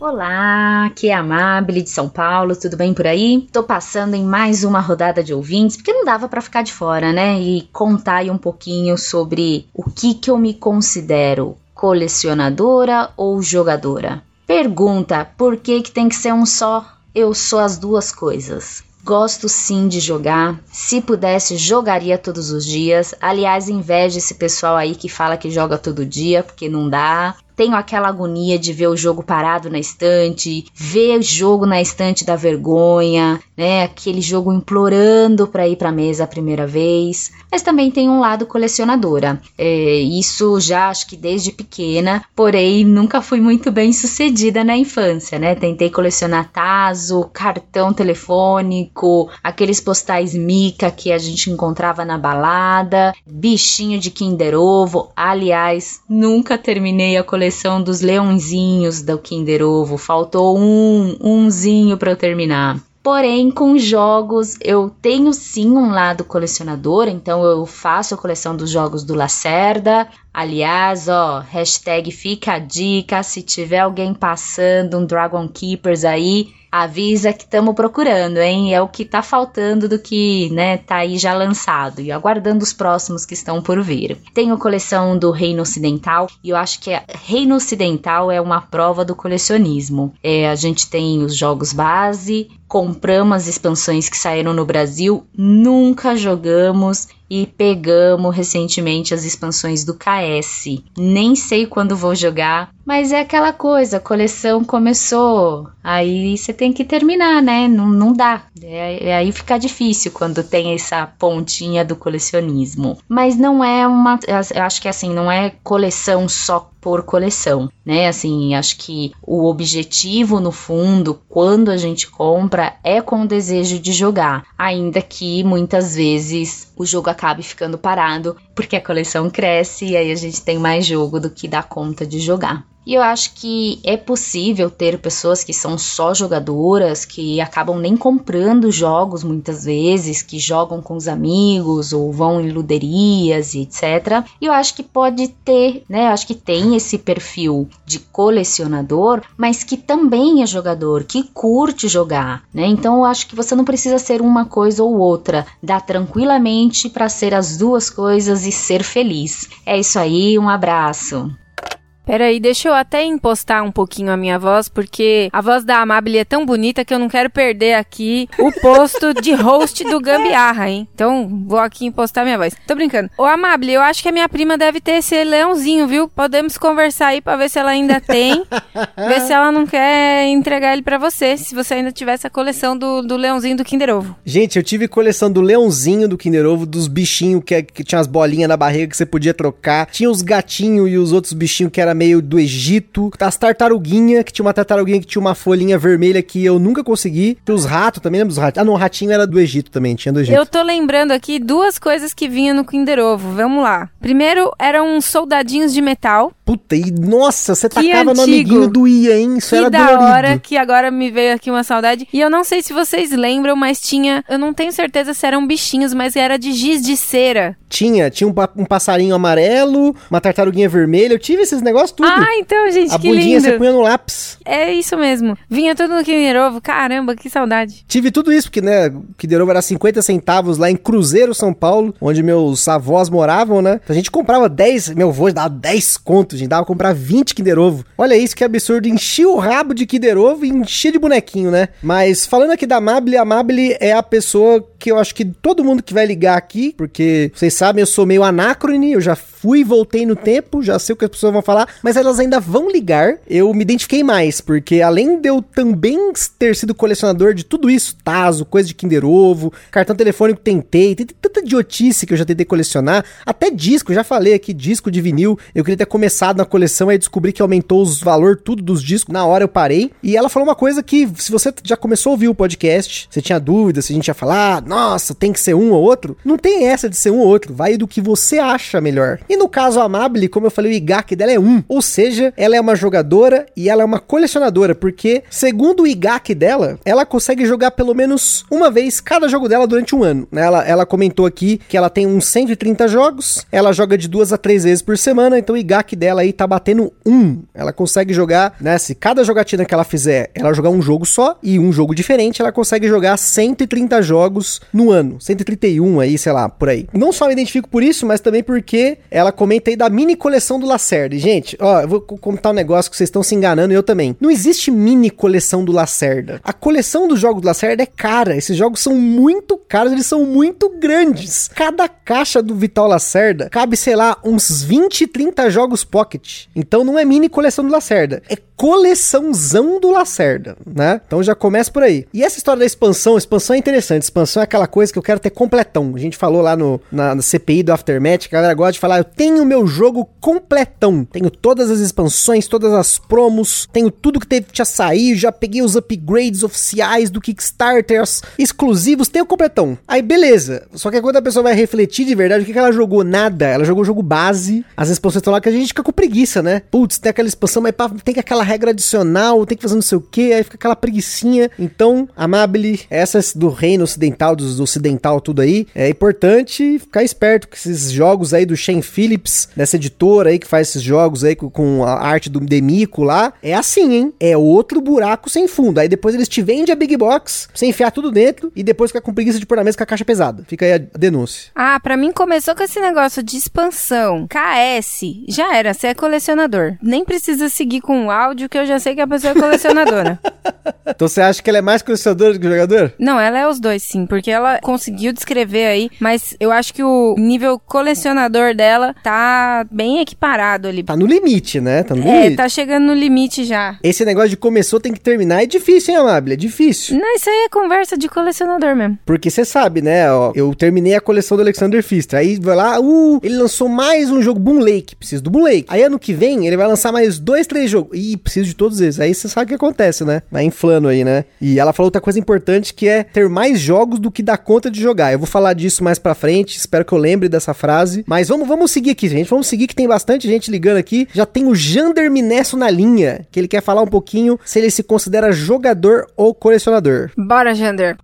Olá, aqui é a Amabile de São Paulo, tudo bem por aí? Tô passando em mais uma rodada de ouvintes, porque não dava pra ficar de fora, né? E contar aí um pouquinho sobre o que que eu me considero colecionadora ou jogadora. Pergunta, por que que tem que ser um só? Eu sou as duas coisas. Gosto sim de jogar. Se pudesse, jogaria todos os dias. Aliás, inveja esse pessoal aí que fala que joga todo dia, porque não dá. Tenho aquela agonia de ver o jogo parado na estante, ver o jogo na estante da vergonha, né? Aquele jogo implorando para ir para mesa a primeira vez. Mas também tem um lado colecionadora. É, isso já acho que desde pequena, porém nunca fui muito bem sucedida na infância, né? Tentei colecionar taso, cartão telefônico, aqueles postais mica que a gente encontrava na balada, bichinho de Kinder Ovo. Aliás, nunca terminei a coleção dos leãozinhos do Kinder Ovo. Faltou um, umzinho para eu terminar. Porém, com jogos, eu tenho sim um lado colecionador, então eu faço a coleção dos jogos do Lacerda. Aliás, ó, hashtag fica a dica, se tiver alguém passando um Dragon Keepers aí, avisa que estamos procurando, hein? É o que tá faltando do que, né, tá aí já lançado e aguardando os próximos que estão por vir. Tenho coleção do Reino Ocidental e eu acho que Reino Ocidental é uma prova do colecionismo. É, a gente tem os jogos base, compramos as expansões que saíram no Brasil, nunca jogamos e pegamos recentemente as expansões do KS. Nem sei quando vou jogar, mas é aquela coisa, a coleção começou, aí você tem que terminar, né? Não, não dá. É, é aí fica difícil quando tem essa pontinha do colecionismo. Mas não é uma. Eu acho que assim, não é coleção só por coleção, né? Assim, acho que o objetivo no fundo, quando a gente compra, é com o desejo de jogar, ainda que muitas vezes o jogo acabe ficando parado, porque a coleção cresce e aí a gente tem mais jogo do que dá conta de jogar. E eu acho que é possível ter pessoas que são só jogadoras, que acabam nem comprando jogos muitas vezes, que jogam com os amigos ou vão em luderias e etc. E eu acho que pode ter, né? Eu acho que tem esse perfil de colecionador, mas que também é jogador, que curte jogar, né? Então eu acho que você não precisa ser uma coisa ou outra, dá tranquilamente para ser as duas coisas e ser feliz. É isso aí, um abraço. Peraí, deixa eu até impostar um pouquinho a minha voz, porque a voz da Amabile é tão bonita que eu não quero perder aqui o posto de host do Gambiarra, hein? Então, vou aqui impostar minha voz. Tô brincando. Ô, Amabile, eu acho que a minha prima deve ter esse leãozinho, viu? Podemos conversar aí pra ver se ela ainda tem. ver se ela não quer entregar ele pra você, se você ainda tivesse a coleção do, do leãozinho do Kinder Ovo. Gente, eu tive coleção do leãozinho do Kinder Ovo, dos bichinhos que, que tinha as bolinhas na barriga que você podia trocar. Tinha os gatinhos e os outros bichinhos que era meio do Egito. As tartaruguinhas, que tinha uma tartaruguinha que tinha uma folhinha vermelha que eu nunca consegui. Tinha os ratos também, lembra dos ratos? Ah, não, o ratinho era do Egito também, tinha do Egito. Eu tô lembrando aqui duas coisas que vinha no Kinder Ovo. Vamos lá. Primeiro eram soldadinhos de metal. Puta, e nossa, você tacava no antigo. amiguinho do Ia, hein? Isso que era da dolorido. hora, que agora me veio aqui uma saudade. E eu não sei se vocês lembram, mas tinha. Eu não tenho certeza se eram bichinhos, mas era de giz de cera. Tinha, tinha um, um passarinho amarelo, uma tartaruguinha vermelha, eu tive esses negócios tudo. Ah, então, gente, A que bundinha lindo. você punha no lápis. É isso mesmo. Vinha tudo no Kinder Ovo. Caramba, que saudade. Tive tudo isso, porque, né, o Kinder Ovo era 50 centavos lá em Cruzeiro, São Paulo, onde meus avós moravam, né? A gente comprava 10, meu avô dava 10 contos, a gente dava pra comprar 20 Kinder Ovo. Olha isso, que absurdo, enchia o rabo de Kinder Ovo e enchia de bonequinho, né? Mas falando aqui da Mabile, a Mabile é a pessoa que eu acho que todo mundo que vai ligar aqui, porque vocês sabem, eu sou meio anacrone, eu já fui voltei no tempo, já sei o que as pessoas vão falar, mas elas ainda vão ligar. Eu me identifiquei mais, porque além de eu também ter sido colecionador de tudo isso, Tazo, coisa de Kinder Ovo, cartão telefônico tentei, tem tanta idiotice que eu já tentei colecionar, até disco, já falei aqui, disco de vinil, eu queria ter começado na coleção, aí descobri que aumentou os valor tudo dos discos, na hora eu parei, e ela falou uma coisa que, se você já começou a ouvir o podcast, você tinha dúvida se a gente ia falar, nossa, tem que ser um ou outro, não tem essa de ser um ou outro, vai do que você acha melhor. E no caso a Amable, como eu falei, o IGAC dela é um, ou seja, ela é uma jogadora e ela é uma colecionadora, porque segundo o IGAC dela, ela consegue jogar pelo menos uma vez cada jogo dela durante um ano. né? Ela, ela comentou aqui que ela tem uns 130 jogos, ela joga de duas a três vezes por semana, então o IGAC dela aí tá batendo um. Ela consegue jogar, né? Se cada jogatina que ela fizer, ela jogar um jogo só e um jogo diferente, ela consegue jogar 130 jogos no ano. 131 aí, sei lá, por aí. Não só me identifico por isso, mas também porque ela comenta aí da mini coleção do Lacerda. E, gente, ó, eu vou co- contar um negócio que vocês estão se enganando eu também. Não existe mini coleção do Lacerda. A coleção dos jogos do Lacerda é cara. Esses jogos são muito caros, eles são muito grandes. Cada caixa do Vital Lacerda cabe, sei lá, uns 20, 30 jogos pocket. Então não é mini coleção do Lacerda, é coleçãozão do Lacerda, né? Então já começa por aí. E essa história da expansão, expansão é interessante. Expansão é aquela coisa que eu quero ter completão. A gente falou lá no, na, na CPI do Aftermath, a galera gosta de falar, eu tenho meu jogo completão. Tenho todas as expansões, todas as promos, tenho tudo que teve que sair, já peguei os upgrades oficiais do Kickstarter, os exclusivos, tenho completão. Aí beleza. Só que quando a pessoa vai refletir de verdade, o que, que ela jogou? Nada. Ela jogou o jogo base. As expansões estão lá que a gente fica com preguiça, né? Putz, tem aquela expansão, mas pá, tem que aquela regra adicional, tem que fazer não sei o que, aí fica aquela preguiçinha. Então, Amabile, essas do reino ocidental, dos do ocidental, tudo aí, é importante ficar esperto com esses jogos aí do Shane Phillips, dessa editora aí que faz esses jogos aí com, a arte do Demico lá. É assim, hein? É outro buraco sem fundo. Aí depois eles te vendem a Big Box, você enfiar tudo dentro e depois ficar com preguiça de pôr na mesa com a caixa pesada. Fica aí a denúncia. Ah, pra mim começou com esse negócio de expansão. KS, já era, você é colecionador. Nem precisa seguir com o áudio, que eu já sei que a pessoa é colecionadora. Então você acha que ela é mais colecionadora do que jogador? Não, ela é os dois, sim, porque ela conseguiu descrever aí, mas eu acho que o nível colecionador dela tá bem equiparado ali. Tá no limite, né? Tá no É, limite. tá chegando no limite já. Esse negócio de começou tem que terminar é difícil, hein, Amable? É difícil. Não, isso aí é conversa de colecionador mesmo. Porque você sabe, né? Ó, eu terminei a coleção do Alexander Pfister. Aí vai lá, uh, ele lançou mais um jogo, Boom Lake. Preciso do Boom Lake. Aí ano que vem ele vai lançar mais dois, três jogos. Ih, preciso de todos eles. Aí você sabe o que acontece, né? Vai inflando aí, né? E ela falou outra coisa importante que é ter mais jogos do que dá conta de jogar. Eu vou falar disso mais pra frente. Espero que eu lembre dessa frase. Mas vamos, vamos seguir aqui, gente. Vamos seguir que tem bastante gente ligando aqui. Já tem o Jander Minesso na linha, que ele quer falar um pouquinho se ele se considera jogador ou colecionador. Bora, Jander.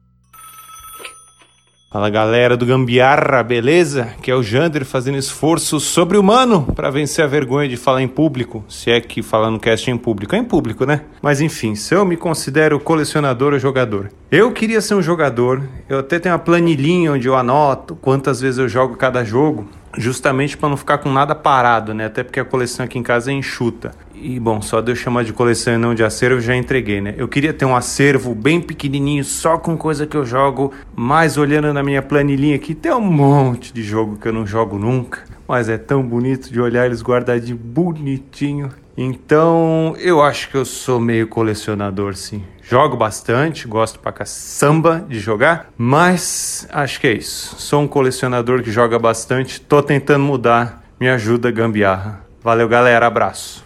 Fala galera do Gambiarra, beleza? Que é o Jander fazendo esforço sobre-humano para vencer a vergonha de falar em público. Se é que falar no cast em público, é em público, né? Mas enfim, se eu me considero colecionador ou jogador. Eu queria ser um jogador, eu até tenho uma planilhinha onde eu anoto quantas vezes eu jogo cada jogo, justamente para não ficar com nada parado, né? Até porque a coleção aqui em casa é enxuta. E bom, só de eu chamar de coleção e não de acervo já entreguei, né? Eu queria ter um acervo bem pequenininho, só com coisa que eu jogo, mas olhando na minha planilhinha aqui, tem um monte de jogo que eu não jogo nunca, mas é tão bonito de olhar eles guardadinho bonitinho. Então, eu acho que eu sou meio colecionador, sim. Jogo bastante, gosto pra caçamba de jogar, mas acho que é isso. Sou um colecionador que joga bastante, tô tentando mudar. Me ajuda, gambiarra. Valeu, galera. Abraço.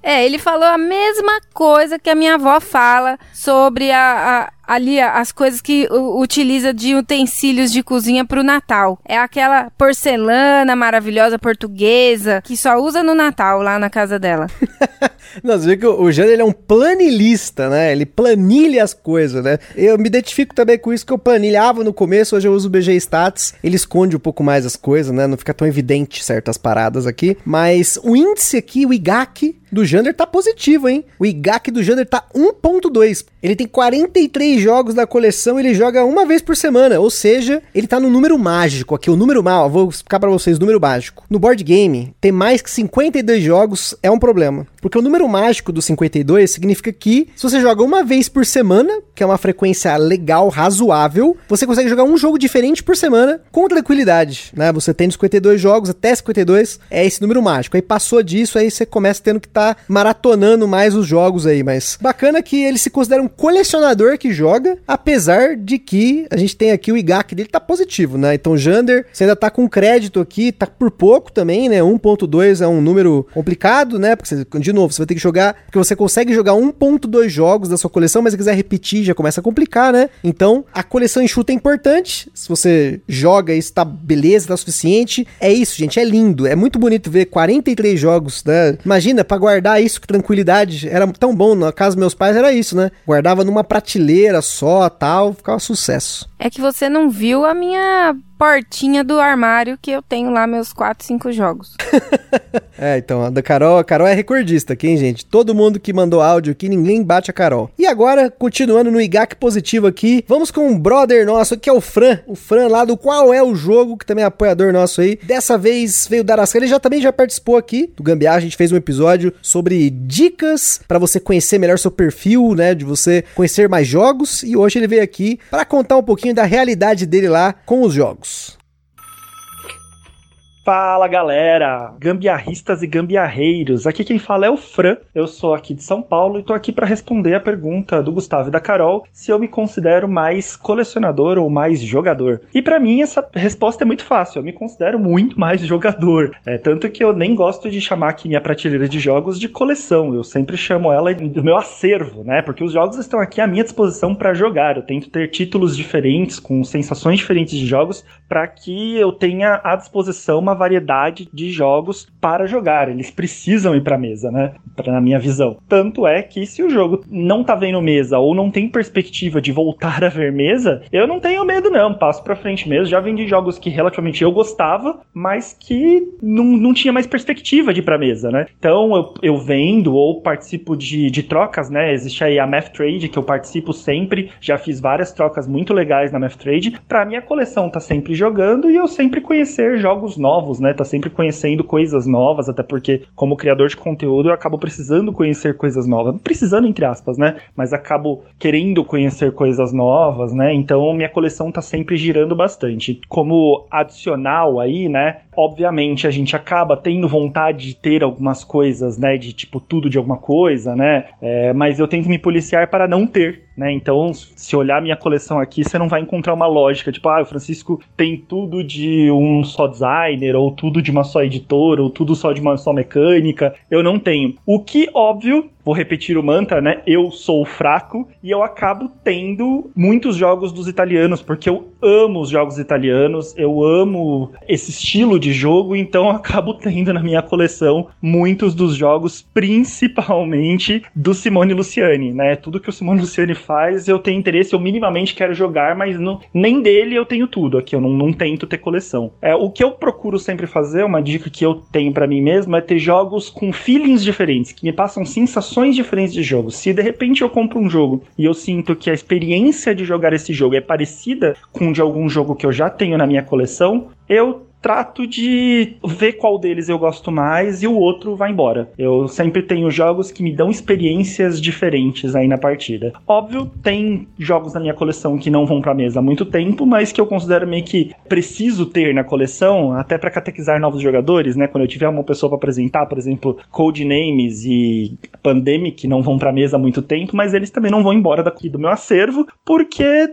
É, ele falou a mesma coisa que a minha avó fala sobre a, a- ali as coisas que utiliza de utensílios de cozinha pro Natal. É aquela porcelana maravilhosa portuguesa que só usa no Natal lá na casa dela. Você vê que o Jânio ele é um planilista, né? Ele planilha as coisas, né? Eu me identifico também com isso que eu planilhava no começo, hoje eu uso o BG Stats. Ele esconde um pouco mais as coisas, né? Não fica tão evidente certas paradas aqui. Mas o índice aqui, o IGAC, do Jander tá positivo, hein? O IGAC do Jander tá 1.2. Ele tem 43 jogos da coleção, ele joga uma vez por semana, ou seja, ele tá no número mágico aqui, o número mal, vou explicar para vocês, número mágico. No board game, ter mais que 52 jogos é um problema, porque o número mágico do 52 significa que se você joga uma vez por semana, que é uma frequência legal, razoável, você consegue jogar um jogo diferente por semana com tranquilidade, né? Você tem 52 jogos até 52, é esse número mágico. Aí passou disso, aí você começa tendo que estar tá maratonando mais os jogos aí, mas bacana que ele se considera um colecionador que joga, apesar de que a gente tem aqui o IGAC dele tá positivo, né? Então, Jander, você ainda tá com crédito aqui, tá por pouco também, né? 1.2 é um número complicado, né? Porque, você, de novo, você vai ter que jogar, porque você consegue jogar 1.2 jogos da sua coleção, mas se quiser repetir, já começa a complicar, né? Então, a coleção enxuta é importante, se você joga e está beleza, tá suficiente, é isso, gente, é lindo, é muito bonito ver 43 jogos, né? Imagina, pra guardar isso com tranquilidade. Era tão bom. Na casa dos meus pais era isso, né? Guardava numa prateleira só, tal, ficava sucesso. É que você não viu a minha portinha do armário que eu tenho lá meus 4, 5 jogos. é, então, a da Carol, a Carol é recordista aqui, hein, gente? Todo mundo que mandou áudio aqui, ninguém bate a Carol. E agora, continuando no IGAC positivo aqui, vamos com um brother nosso, que é o Fran. O Fran lá do Qual é o Jogo, que também é apoiador nosso aí. Dessa vez veio dar as ele já também já participou aqui do Gambiar, a gente fez um episódio sobre dicas para você conhecer melhor seu perfil, né, de você conhecer mais jogos, e hoje ele veio aqui para contar um pouquinho da realidade dele lá com os jogos. Fala galera, gambiarristas e gambiarreiros. Aqui quem fala é o Fran. Eu sou aqui de São Paulo e tô aqui para responder a pergunta do Gustavo e da Carol se eu me considero mais colecionador ou mais jogador. E para mim essa resposta é muito fácil. Eu me considero muito mais jogador. É tanto que eu nem gosto de chamar aqui minha prateleira de jogos de coleção. Eu sempre chamo ela do meu acervo, né? Porque os jogos estão aqui à minha disposição para jogar. Eu tento ter títulos diferentes com sensações diferentes de jogos para que eu tenha à disposição uma uma variedade de jogos para jogar. Eles precisam ir para mesa, né? Pra, na minha visão. Tanto é que se o jogo não tá vendo mesa ou não tem perspectiva de voltar a ver mesa, eu não tenho medo não, passo para frente mesmo. Já vendi jogos que relativamente eu gostava, mas que não, não tinha mais perspectiva de ir pra mesa, né? Então eu, eu vendo ou participo de, de trocas, né? Existe aí a Math Trade que eu participo sempre, já fiz várias trocas muito legais na Math Trade. Pra minha coleção tá sempre jogando e eu sempre conhecer jogos novos novos, né? Tá sempre conhecendo coisas novas, até porque, como criador de conteúdo, eu acabo precisando conhecer coisas novas. Precisando, entre aspas, né? Mas acabo querendo conhecer coisas novas, né? Então minha coleção tá sempre girando bastante. Como adicional aí, né? Obviamente a gente acaba tendo vontade de ter algumas coisas, né? De tipo tudo de alguma coisa, né? É, mas eu tento me policiar para não ter, né? Então, se olhar minha coleção aqui, você não vai encontrar uma lógica, tipo, ah, o Francisco tem tudo de um só designer, ou tudo de uma só editora, ou tudo só de uma só mecânica. Eu não tenho. O que, óbvio, vou repetir o mantra, né? Eu sou fraco e eu acabo tendo muitos jogos dos italianos, porque eu amo os jogos italianos, eu amo esse estilo de jogo, então eu acabo tendo na minha coleção muitos dos jogos, principalmente do Simone Luciani, né? Tudo que o Simone Luciani faz, eu tenho interesse, eu minimamente quero jogar, mas não, nem dele eu tenho tudo aqui, eu não, não tento ter coleção. É, o que eu procuro sempre fazer, uma dica que eu tenho para mim mesmo, é ter jogos com feelings diferentes, que me passam sensações diferentes de jogo. Se de repente eu compro um jogo e eu sinto que a experiência de jogar esse jogo é parecida com de algum jogo que eu já tenho na minha coleção, eu trato de ver qual deles eu gosto mais e o outro vai embora. Eu sempre tenho jogos que me dão experiências diferentes aí na partida. Óbvio, tem jogos na minha coleção que não vão pra mesa há muito tempo, mas que eu considero meio que preciso ter na coleção, até para catequizar novos jogadores, né? Quando eu tiver uma pessoa para apresentar, por exemplo, Codenames e Pandemic, que não vão pra mesa há muito tempo, mas eles também não vão embora daqui do meu acervo, porque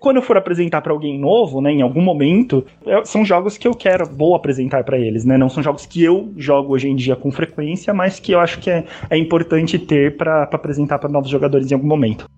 quando eu for apresentar para alguém novo, né, em algum momento, é, são jogos que eu quero, vou apresentar para eles, né? Não são jogos que eu jogo hoje em dia com frequência, mas que eu acho que é, é importante ter para apresentar para novos jogadores em algum momento.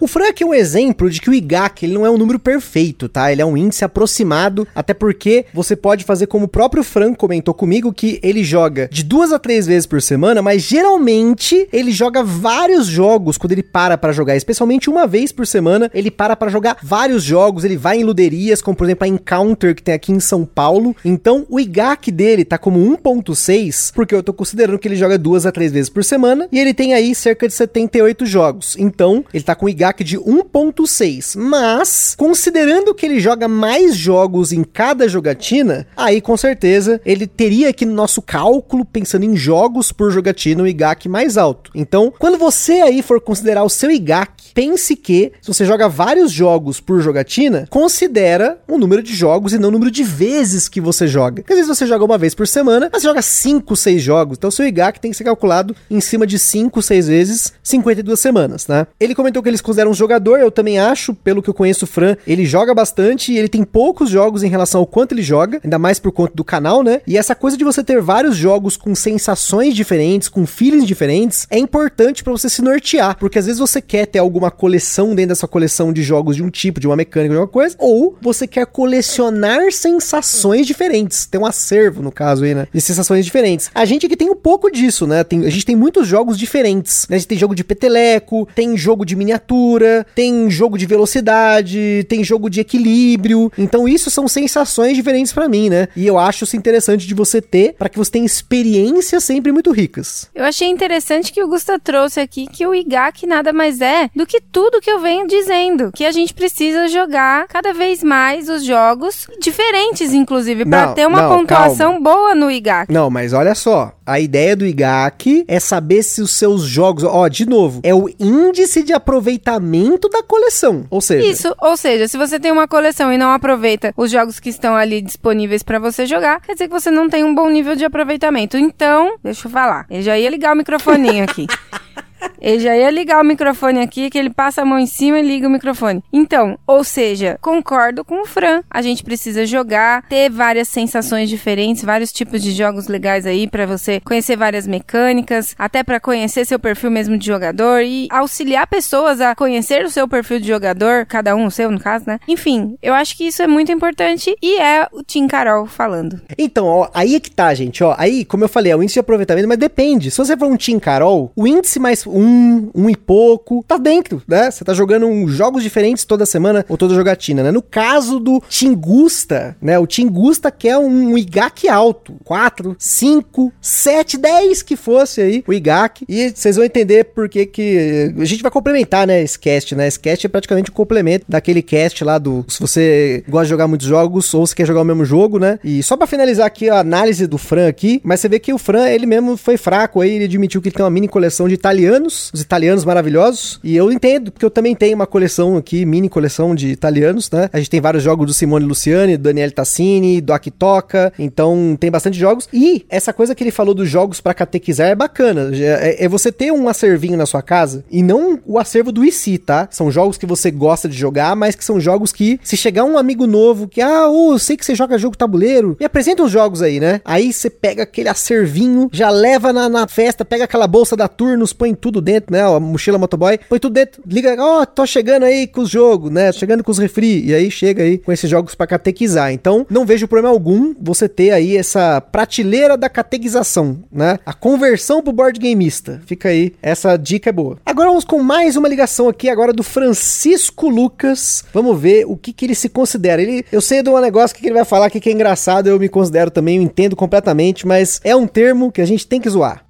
O Fran aqui é um exemplo de que o IGAC ele não é um número perfeito, tá? Ele é um índice aproximado, até porque você pode fazer como o próprio Fran comentou comigo, que ele joga de duas a três vezes por semana, mas geralmente ele joga vários jogos quando ele para para jogar, especialmente uma vez por semana, ele para para jogar vários jogos, ele vai em luderias, como por exemplo a Encounter que tem aqui em São Paulo. Então o IGAC dele tá como 1.6, porque eu tô considerando que ele joga duas a três vezes por semana, e ele tem aí cerca de 78 jogos. Então, ele tá com IGAC de 1.6, mas considerando que ele joga mais jogos em cada jogatina, aí com certeza ele teria aqui no nosso cálculo, pensando em jogos por jogatina, o IGAC mais alto. Então, quando você aí for considerar o seu IGAC, pense que se você joga vários jogos por jogatina, considera o número de jogos e não o número de vezes que você joga. Porque às vezes você joga uma vez por semana, mas você joga 5, 6 jogos. Então, seu IGAC tem que ser calculado em cima de 5, 6 vezes 52 semanas, né? Ele comentou que eles consideram um jogador, eu também acho, pelo que eu conheço o Fran, ele joga bastante e ele tem poucos jogos em relação ao quanto ele joga, ainda mais por conta do canal, né? E essa coisa de você ter vários jogos com sensações diferentes, com feelings diferentes, é importante para você se nortear, porque às vezes você quer ter alguma coleção dentro dessa coleção de jogos de um tipo, de uma mecânica, de uma coisa, ou você quer colecionar sensações diferentes, ter um acervo, no caso aí, né? De sensações diferentes. A gente aqui tem um pouco disso, né? Tem, a gente tem muitos jogos diferentes, né? A gente tem jogo de peteleco, tem jogo de miniatura, tem jogo de velocidade, tem jogo de equilíbrio. Então isso são sensações diferentes para mim, né? E eu acho isso interessante de você ter para que você tenha experiências sempre muito ricas. Eu achei interessante que o Gusta trouxe aqui que o IGAC nada mais é do que tudo que eu venho dizendo, que a gente precisa jogar cada vez mais os jogos diferentes, inclusive, para ter uma não, pontuação calma. boa no IGAC. Não, mas olha só, a ideia do IGAC é saber se os seus jogos, ó, de novo, é o índice de aproveitamento da coleção. Ou seja, Isso, ou seja, se você tem uma coleção e não aproveita os jogos que estão ali disponíveis para você jogar, quer dizer que você não tem um bom nível de aproveitamento. Então, deixa eu falar. Eu já ia ligar o microfoninho aqui. Ele já ia ligar o microfone aqui, que ele passa a mão em cima e liga o microfone. Então, ou seja, concordo com o Fran. A gente precisa jogar, ter várias sensações diferentes, vários tipos de jogos legais aí para você conhecer várias mecânicas, até para conhecer seu perfil mesmo de jogador e auxiliar pessoas a conhecer o seu perfil de jogador, cada um o seu no caso, né? Enfim, eu acho que isso é muito importante e é o Tim Carol falando. Então, ó, aí é que tá, gente, ó. Aí, como eu falei, é o índice de aproveitamento, mas depende. Se você for um Team Carol, o índice mais um, um e pouco, tá dentro, né? Você tá jogando jogos diferentes toda semana ou toda jogatina, né? No caso do Tingusta, né? O Tingusta quer um, um IGAC alto. 4, 5, 7, 10 que fosse aí o IGAC. E vocês vão entender por que que... A gente vai complementar, né? Esse cast, né? Esse cast é praticamente um complemento daquele cast lá do... Se você gosta de jogar muitos jogos ou se quer jogar o mesmo jogo, né? E só pra finalizar aqui a análise do Fran aqui, mas você vê que o Fran, ele mesmo foi fraco aí, ele admitiu que ele tem uma mini coleção de italianos, os italianos maravilhosos, e eu entendo, porque eu também tenho uma coleção aqui, mini coleção de italianos, né? A gente tem vários jogos do Simone Luciani, do Daniele Tassini, do Akitoka, então tem bastante jogos. E essa coisa que ele falou dos jogos para catequizar é bacana. É, é, você ter um acervinho na sua casa e não o acervo do IC, tá? São jogos que você gosta de jogar, mas que são jogos que, se chegar um amigo novo que, ah, oh, eu sei que você joga jogo tabuleiro, me apresenta os jogos aí, né? Aí você pega aquele acervinho, já leva na, na festa, pega aquela bolsa da Turnos, põe tudo dentro, né? A mochila motoboy, põe tudo dentro, liga, ó, oh, tô chegando aí com os jogos, né? Chegando com os refri, e aí chega aí com esses jogos para catequizar. Então, não vejo problema algum você ter aí essa prateleira da catequização, né? A conversão pro board gameista. Fica aí, essa dica é boa. Agora vamos com mais uma ligação aqui agora do Francisco Lucas. Vamos ver o que que ele se considera. Ele, eu sei de um negócio que ele vai falar aqui que é engraçado, eu me considero também, eu entendo completamente, mas é um termo que a gente tem que zoar.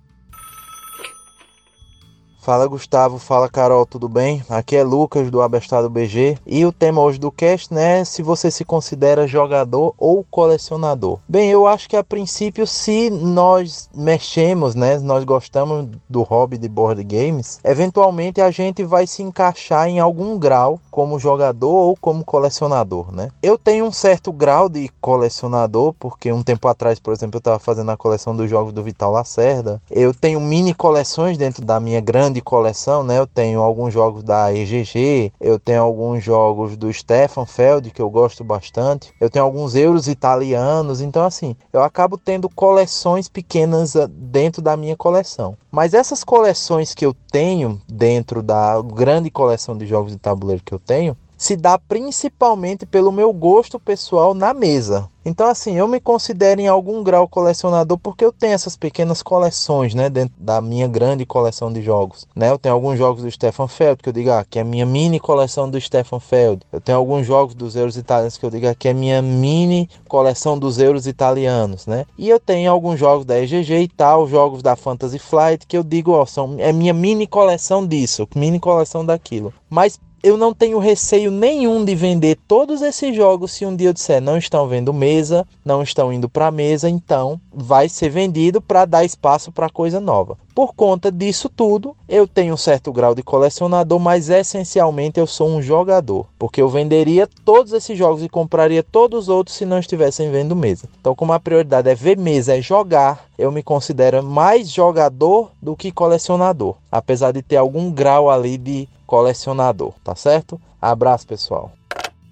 Fala Gustavo, fala Carol, tudo bem? Aqui é Lucas do Abestado BG e o tema hoje do cast, né, se você se considera jogador ou colecionador. Bem, eu acho que a princípio se nós mexemos, né, nós gostamos do hobby de board games, eventualmente a gente vai se encaixar em algum grau como jogador ou como colecionador, né? Eu tenho um certo grau de colecionador, porque um tempo atrás, por exemplo, eu estava fazendo a coleção dos jogos do Vital Lacerda. Eu tenho mini coleções dentro da minha grande grande coleção, né? Eu tenho alguns jogos da EGG, eu tenho alguns jogos do Stefan Feld, que eu gosto bastante, eu tenho alguns euros italianos, então assim, eu acabo tendo coleções pequenas ah, dentro da minha coleção. Mas essas coleções que eu tenho dentro da grande coleção de jogos de tabuleiro que eu tenho, se dá principalmente pelo meu gosto pessoal na mesa. Então, assim, eu me considero em algum grau colecionador porque eu tenho essas pequenas coleções, né, dentro da minha grande coleção de jogos, né? Eu tenho alguns jogos do Stefan Feld que eu digo, ah, que é minha mini coleção do Stefan Feld. Eu tenho alguns jogos dos euros italianos que eu digo, ah, que é minha mini coleção dos euros italianos, né? E eu tenho alguns jogos da EGG e tal, jogos da Fantasy Flight que eu digo, ó, são é minha mini coleção disso, mini coleção daquilo. Mas eu não tenho receio nenhum de vender todos esses jogos se um dia eu disser não estão vendo mesa, não estão indo para mesa, então vai ser vendido para dar espaço para coisa nova. Por conta disso tudo, eu tenho um certo grau de colecionador, mas essencialmente eu sou um jogador, porque eu venderia todos esses jogos e compraria todos os outros se não estivessem vendo mesa. Então, como a prioridade é ver mesa, é jogar, eu me considero mais jogador do que colecionador, apesar de ter algum grau ali de colecionador, tá certo? Abraço, pessoal.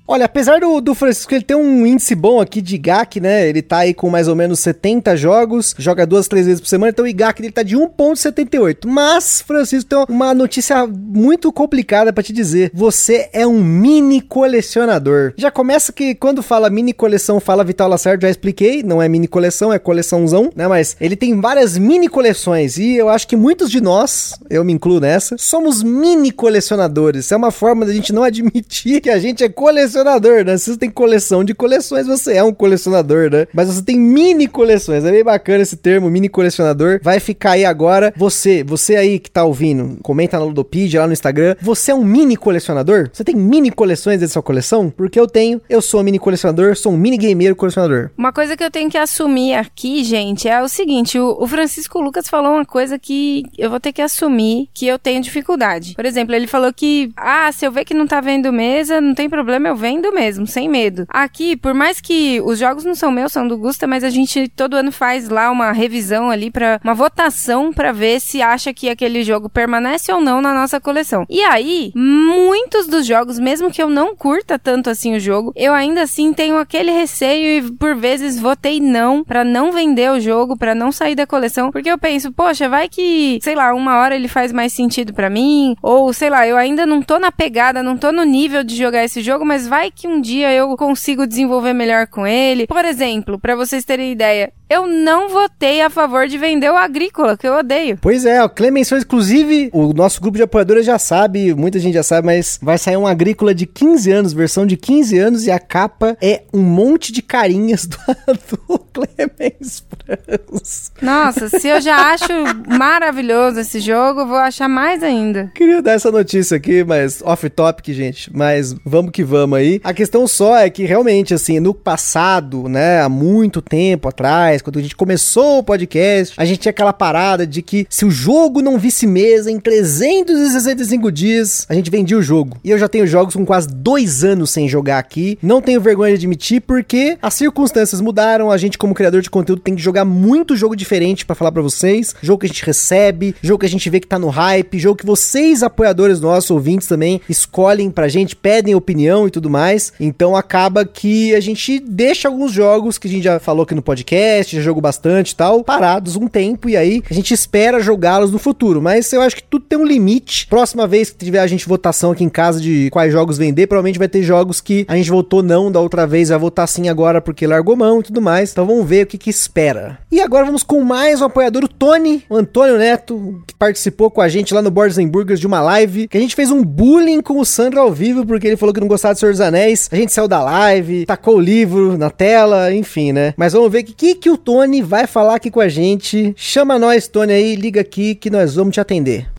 Olha, apesar do, do Francisco ele ter um índice bom aqui de IGAC, né? Ele tá aí com mais ou menos 70 jogos, joga duas, três vezes por semana, então o IGAC dele tá de 1.78. Mas, Francisco, tem uma notícia muito complicada para te dizer. Você é um mini colecionador. Já começa que quando fala mini coleção, fala Vital Lacerda, já expliquei, não é mini coleção, é coleçãozão, né? Mas ele tem várias mini coleções e eu acho que muitos de nós, eu me incluo nessa, somos mini colecionadores. É uma forma da gente não admitir que a gente é colecionador colecionador, né? Você tem coleção de coleções, você é um colecionador, né? Mas você tem mini coleções. É bem bacana esse termo, mini colecionador. Vai ficar aí agora. Você, você aí que tá ouvindo, comenta na Ludopedia, lá no Instagram. Você é um mini colecionador? Você tem mini coleções da sua coleção? Porque eu tenho. Eu sou um mini colecionador, sou um mini gameiro colecionador. Uma coisa que eu tenho que assumir aqui, gente, é o seguinte: o, o Francisco Lucas falou uma coisa que eu vou ter que assumir que eu tenho dificuldade. Por exemplo, ele falou que, ah, se eu ver que não tá vendo mesa, não tem problema, eu vendo mesmo, sem medo. Aqui, por mais que os jogos não são meus, são do Gusta, mas a gente todo ano faz lá uma revisão ali para uma votação para ver se acha que aquele jogo permanece ou não na nossa coleção. E aí, muitos dos jogos, mesmo que eu não curta tanto assim o jogo, eu ainda assim tenho aquele receio e por vezes votei não para não vender o jogo, para não sair da coleção, porque eu penso, poxa, vai que, sei lá, uma hora ele faz mais sentido para mim, ou sei lá, eu ainda não tô na pegada, não tô no nível de jogar esse jogo, mas vai vai que um dia eu consigo desenvolver melhor com ele. Por exemplo, para vocês terem ideia, eu não votei a favor de vender o agrícola, que eu odeio. Pois é, o Clemensão, inclusive, o nosso grupo de apoiadores já sabe, muita gente já sabe, mas vai sair um agrícola de 15 anos, versão de 15 anos, e a capa é um monte de carinhas do, do Clemens Franz. Nossa, se eu já acho maravilhoso esse jogo, eu vou achar mais ainda. Queria dar essa notícia aqui, mas off-topic, gente, mas vamos que vamos aí. A questão só é que realmente, assim, no passado, né, há muito tempo atrás, quando a gente começou o podcast, a gente tinha aquela parada de que se o jogo não visse mesa em 365 dias, a gente vendia o jogo. E eu já tenho jogos com quase dois anos sem jogar aqui. Não tenho vergonha de admitir porque as circunstâncias mudaram. A gente, como criador de conteúdo, tem que jogar muito jogo diferente para falar para vocês. Jogo que a gente recebe, jogo que a gente vê que tá no hype, jogo que vocês, apoiadores nossos, ouvintes também, escolhem pra gente, pedem opinião e tudo mais. Então acaba que a gente deixa alguns jogos que a gente já falou aqui no podcast já jogo bastante e tal, parados um tempo e aí a gente espera jogá-los no futuro. Mas eu acho que tudo tem um limite. Próxima vez que tiver a gente votação aqui em casa de quais jogos vender, provavelmente vai ter jogos que a gente votou não da outra vez, vai votar sim agora porque largou mão e tudo mais. Então vamos ver o que que espera. E agora vamos com mais um apoiador, o Tony, o Antônio Neto, que participou com a gente lá no Boards Burgers de uma live, que a gente fez um bullying com o Sandro ao vivo porque ele falou que não gostava de Senhor dos Anéis. A gente saiu da live, tacou o livro na tela, enfim, né? Mas vamos ver o que, que, que o Tony vai falar aqui com a gente. Chama nós, Tony, aí, liga aqui que nós vamos te atender.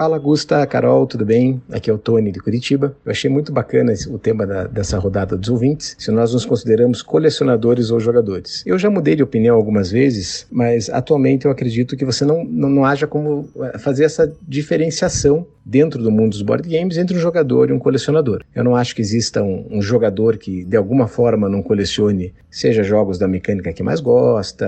Fala, Gusta, Carol, tudo bem? Aqui é o Tony de Curitiba. Eu achei muito bacana o tema da, dessa rodada dos ouvintes, se nós nos consideramos colecionadores ou jogadores. Eu já mudei de opinião algumas vezes, mas atualmente eu acredito que você não, não, não haja como eh, fazer essa diferenciação dentro do mundo dos board games entre um jogador e um colecionador. Eu não acho que exista um, um jogador que de alguma forma não colecione, seja jogos da mecânica que mais gosta,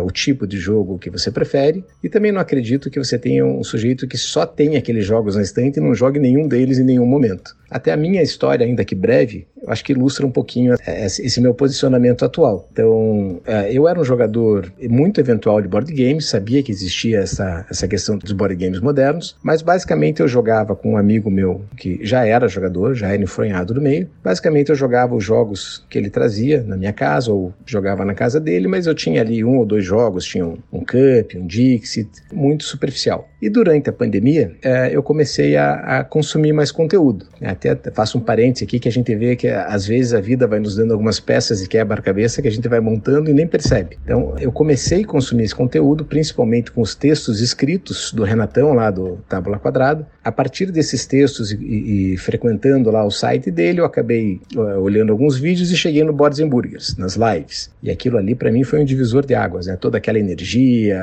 uh, o tipo de jogo que você prefere, e também não acredito que você tenha um sujeito que só tem aqueles jogos na estante e não jogue nenhum deles em nenhum momento. Até a minha história, ainda que breve, eu acho que ilustra um pouquinho esse meu posicionamento atual. Então, é, eu era um jogador muito eventual de board games, sabia que existia essa, essa questão dos board games modernos, mas basicamente eu jogava com um amigo meu que já era jogador, já era enfronhado no meio. Basicamente eu jogava os jogos que ele trazia na minha casa ou jogava na casa dele, mas eu tinha ali um ou dois jogos, tinha um, um Cup, um Dixit, muito superficial. E durante a pandemia, é, eu comecei a, a consumir mais conteúdo. Até faço um parênteses aqui que a gente vê que às vezes a vida vai nos dando algumas peças e quebra-cabeça que a gente vai montando e nem percebe. Então, eu comecei a consumir esse conteúdo, principalmente com os textos escritos do Renatão, lá do Tábula Quadrada. A partir desses textos e, e, e frequentando lá o site dele, eu acabei uh, olhando alguns vídeos e cheguei no Boards Burgers, nas lives. E aquilo ali, para mim, foi um divisor de águas, né? Toda aquela energia,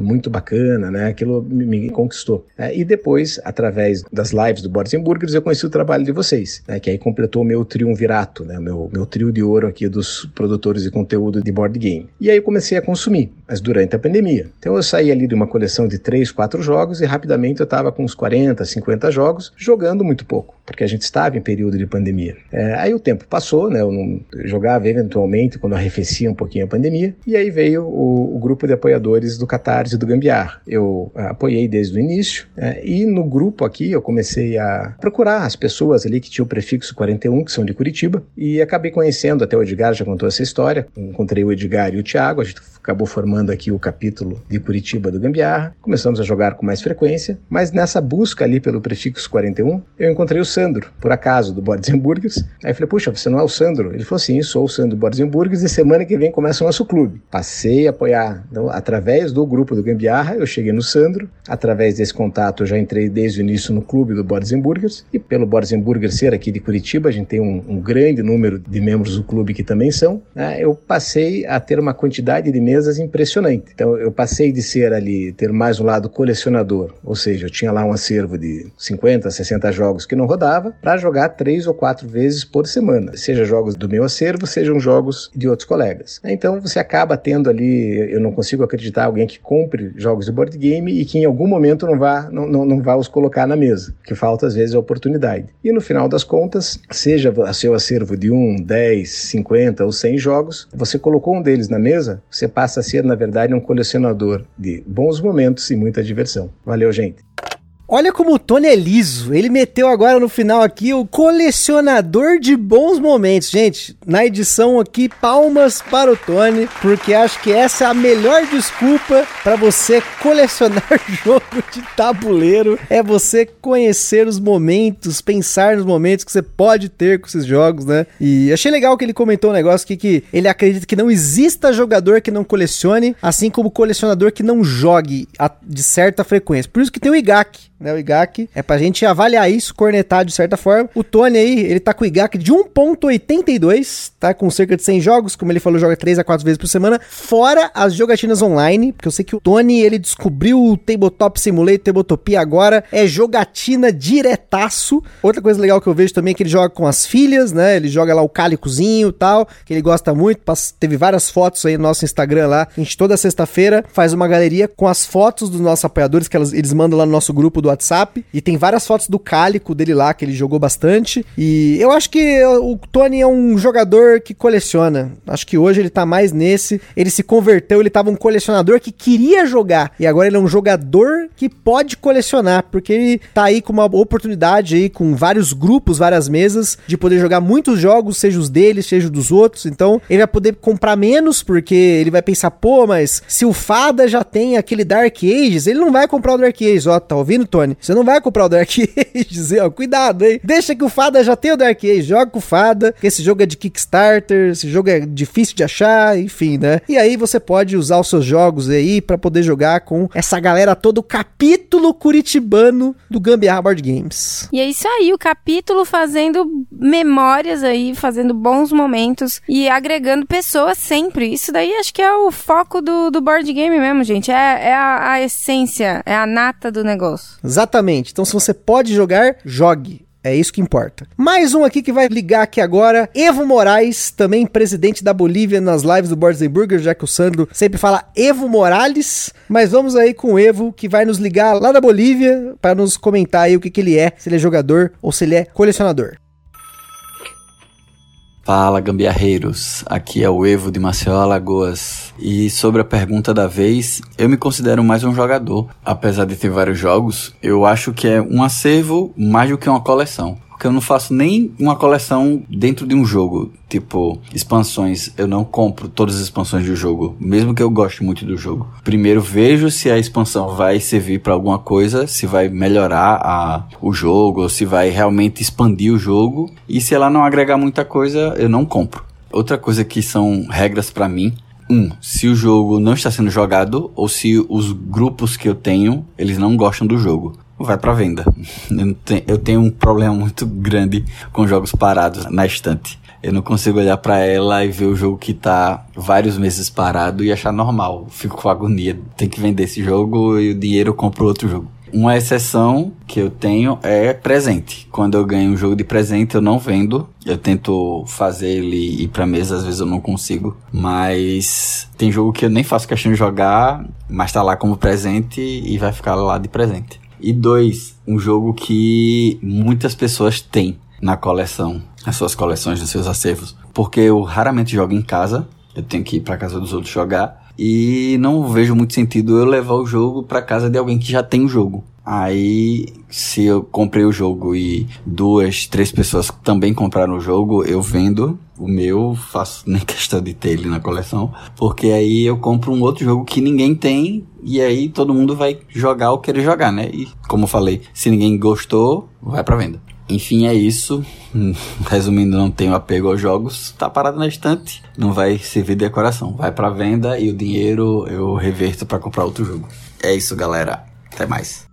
muito bacana, né? Aquilo me, me conquistou. É, e depois, através das lives do Boards Burgers, eu conheci o trabalho de vocês, né? Que aí completou o meu triunvirato, né? Meu, meu trio de ouro aqui dos produtores de conteúdo de board game. E aí eu comecei a consumir, mas durante a pandemia. Então eu saí ali de uma coleção de 3, 4 jogos e rapidamente eu estava com uns 40, 50 jogos, jogando muito pouco, porque a gente estava em período de pandemia. É, aí o tempo passou, né? Eu, não, jogava eventualmente quando arrefecia um pouquinho a pandemia, e aí veio o, o grupo de apoiadores do Catarse e do Gambiar. Eu apoiei desde o início, e no grupo aqui eu comecei a procurar as pessoas ali que tinham o prefixo 41, que são de Curitiba, e acabei conhecendo, até o Edgar já contou essa história, encontrei o Edgar e o Thiago, a gente acabou formando aqui o capítulo de Curitiba do Gambiarra, começamos a jogar com mais frequência, mas nessa busca ali pelo prefixo 41, eu encontrei o Sandro, por acaso, do Boards Burgers. Aí eu falei, puxa, você não é o Sandro? Ele falou, sim, sou o Sandro Boards Burgers e semana que vem começa o nosso clube. Passei a apoiar, então, através do grupo do Gambiarra, eu cheguei no Sandro, através desse contato eu já entrei desde o início no clube do Boards Burgers, e pelo Boards Burgers ser aqui de Curitiba, a gente tem um, um grande número de membros do clube que também são, né, eu passei a ter uma quantidade de mesas impressionante. Então eu passei de ser ali, ter mais um lado colecionador, ou seja, eu tinha lá um acervo de 50, 60 jogos que não rodava, para jogar três ou quatro vezes por semana, seja jogos do meu acervo, sejam jogos de outros colegas. Então você acaba tendo ali, eu não consigo acreditar alguém que compre jogos de board game e que em algum momento não vá, não, não, não os colocar na mesa, que falta às vezes a oportunidade. E no final das contas, seja seu acervo de 1, 10, 50 ou 100 jogos, você colocou um deles na mesa, você passa a ser, na verdade, um colecionador de bons momentos e muita diversão. Valeu, gente! Olha como o Tony é liso. Ele meteu agora no final aqui o colecionador de bons momentos. Gente, na edição aqui, palmas para o Tony, porque acho que essa é a melhor desculpa para você colecionar jogo de tabuleiro. É você conhecer os momentos, pensar nos momentos que você pode ter com esses jogos, né? E achei legal que ele comentou um negócio aqui que ele acredita que não exista jogador que não colecione, assim como colecionador que não jogue de certa frequência. Por isso que tem o IGAC né? O IGAC. É pra gente avaliar isso, cornetar de certa forma. O Tony aí, ele tá com o IGAC de 1.82, tá? Com cerca de 100 jogos, como ele falou, joga 3 a 4 vezes por semana, fora as jogatinas online, porque eu sei que o Tony, ele descobriu o Tabletop Simulator, Tabletopia agora, é jogatina diretaço. Outra coisa legal que eu vejo também é que ele joga com as filhas, né? Ele joga lá o cálicozinho e tal, que ele gosta muito. Teve várias fotos aí no nosso Instagram lá. A gente toda sexta-feira faz uma galeria com as fotos dos nossos apoiadores que eles mandam lá no nosso grupo do WhatsApp. E tem várias fotos do cálico dele lá, que ele jogou bastante. E eu acho que o Tony é um jogador que coleciona. Acho que hoje ele tá mais nesse. Ele se converteu, ele tava um colecionador que queria jogar. E agora ele é um jogador que pode colecionar, porque ele tá aí com uma oportunidade aí, com vários grupos, várias mesas, de poder jogar muitos jogos, seja os dele, seja os dos outros. Então, ele vai poder comprar menos, porque ele vai pensar, pô, mas se o Fada já tem aquele Dark Ages, ele não vai comprar o Dark Ages. Ó, tá ouvindo, Tony? Você não vai comprar o Dark Age, ó, cuidado, hein? Deixa que o Fada já tem o Dark Age, joga com o Fada, que esse jogo é de Kickstarter, esse jogo é difícil de achar, enfim, né? E aí você pode usar os seus jogos aí para poder jogar com essa galera todo o capítulo curitibano do Gambiarra Board Games. E é isso aí, o capítulo fazendo memórias aí, fazendo bons momentos e agregando pessoas sempre. Isso daí acho que é o foco do, do board game mesmo, gente. É, é a, a essência, é a nata do negócio. Exatamente. Então, se você pode jogar, jogue. É isso que importa. Mais um aqui que vai ligar aqui agora. Evo Moraes, também presidente da Bolívia nas lives do Boards Burger, já que o Sandro sempre fala Evo Morales. Mas vamos aí com o Evo, que vai nos ligar lá da Bolívia para nos comentar aí o que, que ele é, se ele é jogador ou se ele é colecionador. Fala gambiarreiros, aqui é o Evo de Maceió, Alagoas. E sobre a pergunta da vez, eu me considero mais um jogador. Apesar de ter vários jogos, eu acho que é um acervo mais do que uma coleção. Porque eu não faço nem uma coleção dentro de um jogo. Tipo, expansões. Eu não compro todas as expansões do jogo, mesmo que eu goste muito do jogo. Primeiro vejo se a expansão vai servir para alguma coisa, se vai melhorar a, o jogo, ou se vai realmente expandir o jogo. E se ela não agregar muita coisa, eu não compro. Outra coisa que são regras para mim um, se o jogo não está sendo jogado ou se os grupos que eu tenho, eles não gostam do jogo vai para venda. Eu, tenho, um problema muito grande com jogos parados na estante. Eu não consigo olhar para ela e ver o jogo que tá vários meses parado e achar normal. Fico com agonia. Tem que vender esse jogo e o dinheiro eu compro outro jogo. Uma exceção que eu tenho é presente. Quando eu ganho um jogo de presente, eu não vendo. Eu tento fazer ele ir pra mesa, às vezes eu não consigo. Mas tem jogo que eu nem faço questão de jogar, mas tá lá como presente e vai ficar lá de presente. E dois, um jogo que muitas pessoas têm na coleção, nas suas coleções, nos seus acervos. Porque eu raramente jogo em casa, eu tenho que ir para casa dos outros jogar. E não vejo muito sentido eu levar o jogo para casa de alguém que já tem o jogo. Aí, se eu comprei o jogo e duas, três pessoas também compraram o jogo, eu vendo o meu, faço nem questão de ter ele na coleção, porque aí eu compro um outro jogo que ninguém tem e aí todo mundo vai jogar o que ele jogar, né? E como eu falei, se ninguém gostou, vai para venda. Enfim, é isso. Resumindo, não tenho apego aos jogos. Tá parado na estante, não vai servir de decoração. Vai para venda e o dinheiro eu reverto para comprar outro jogo. É isso, galera. Até mais.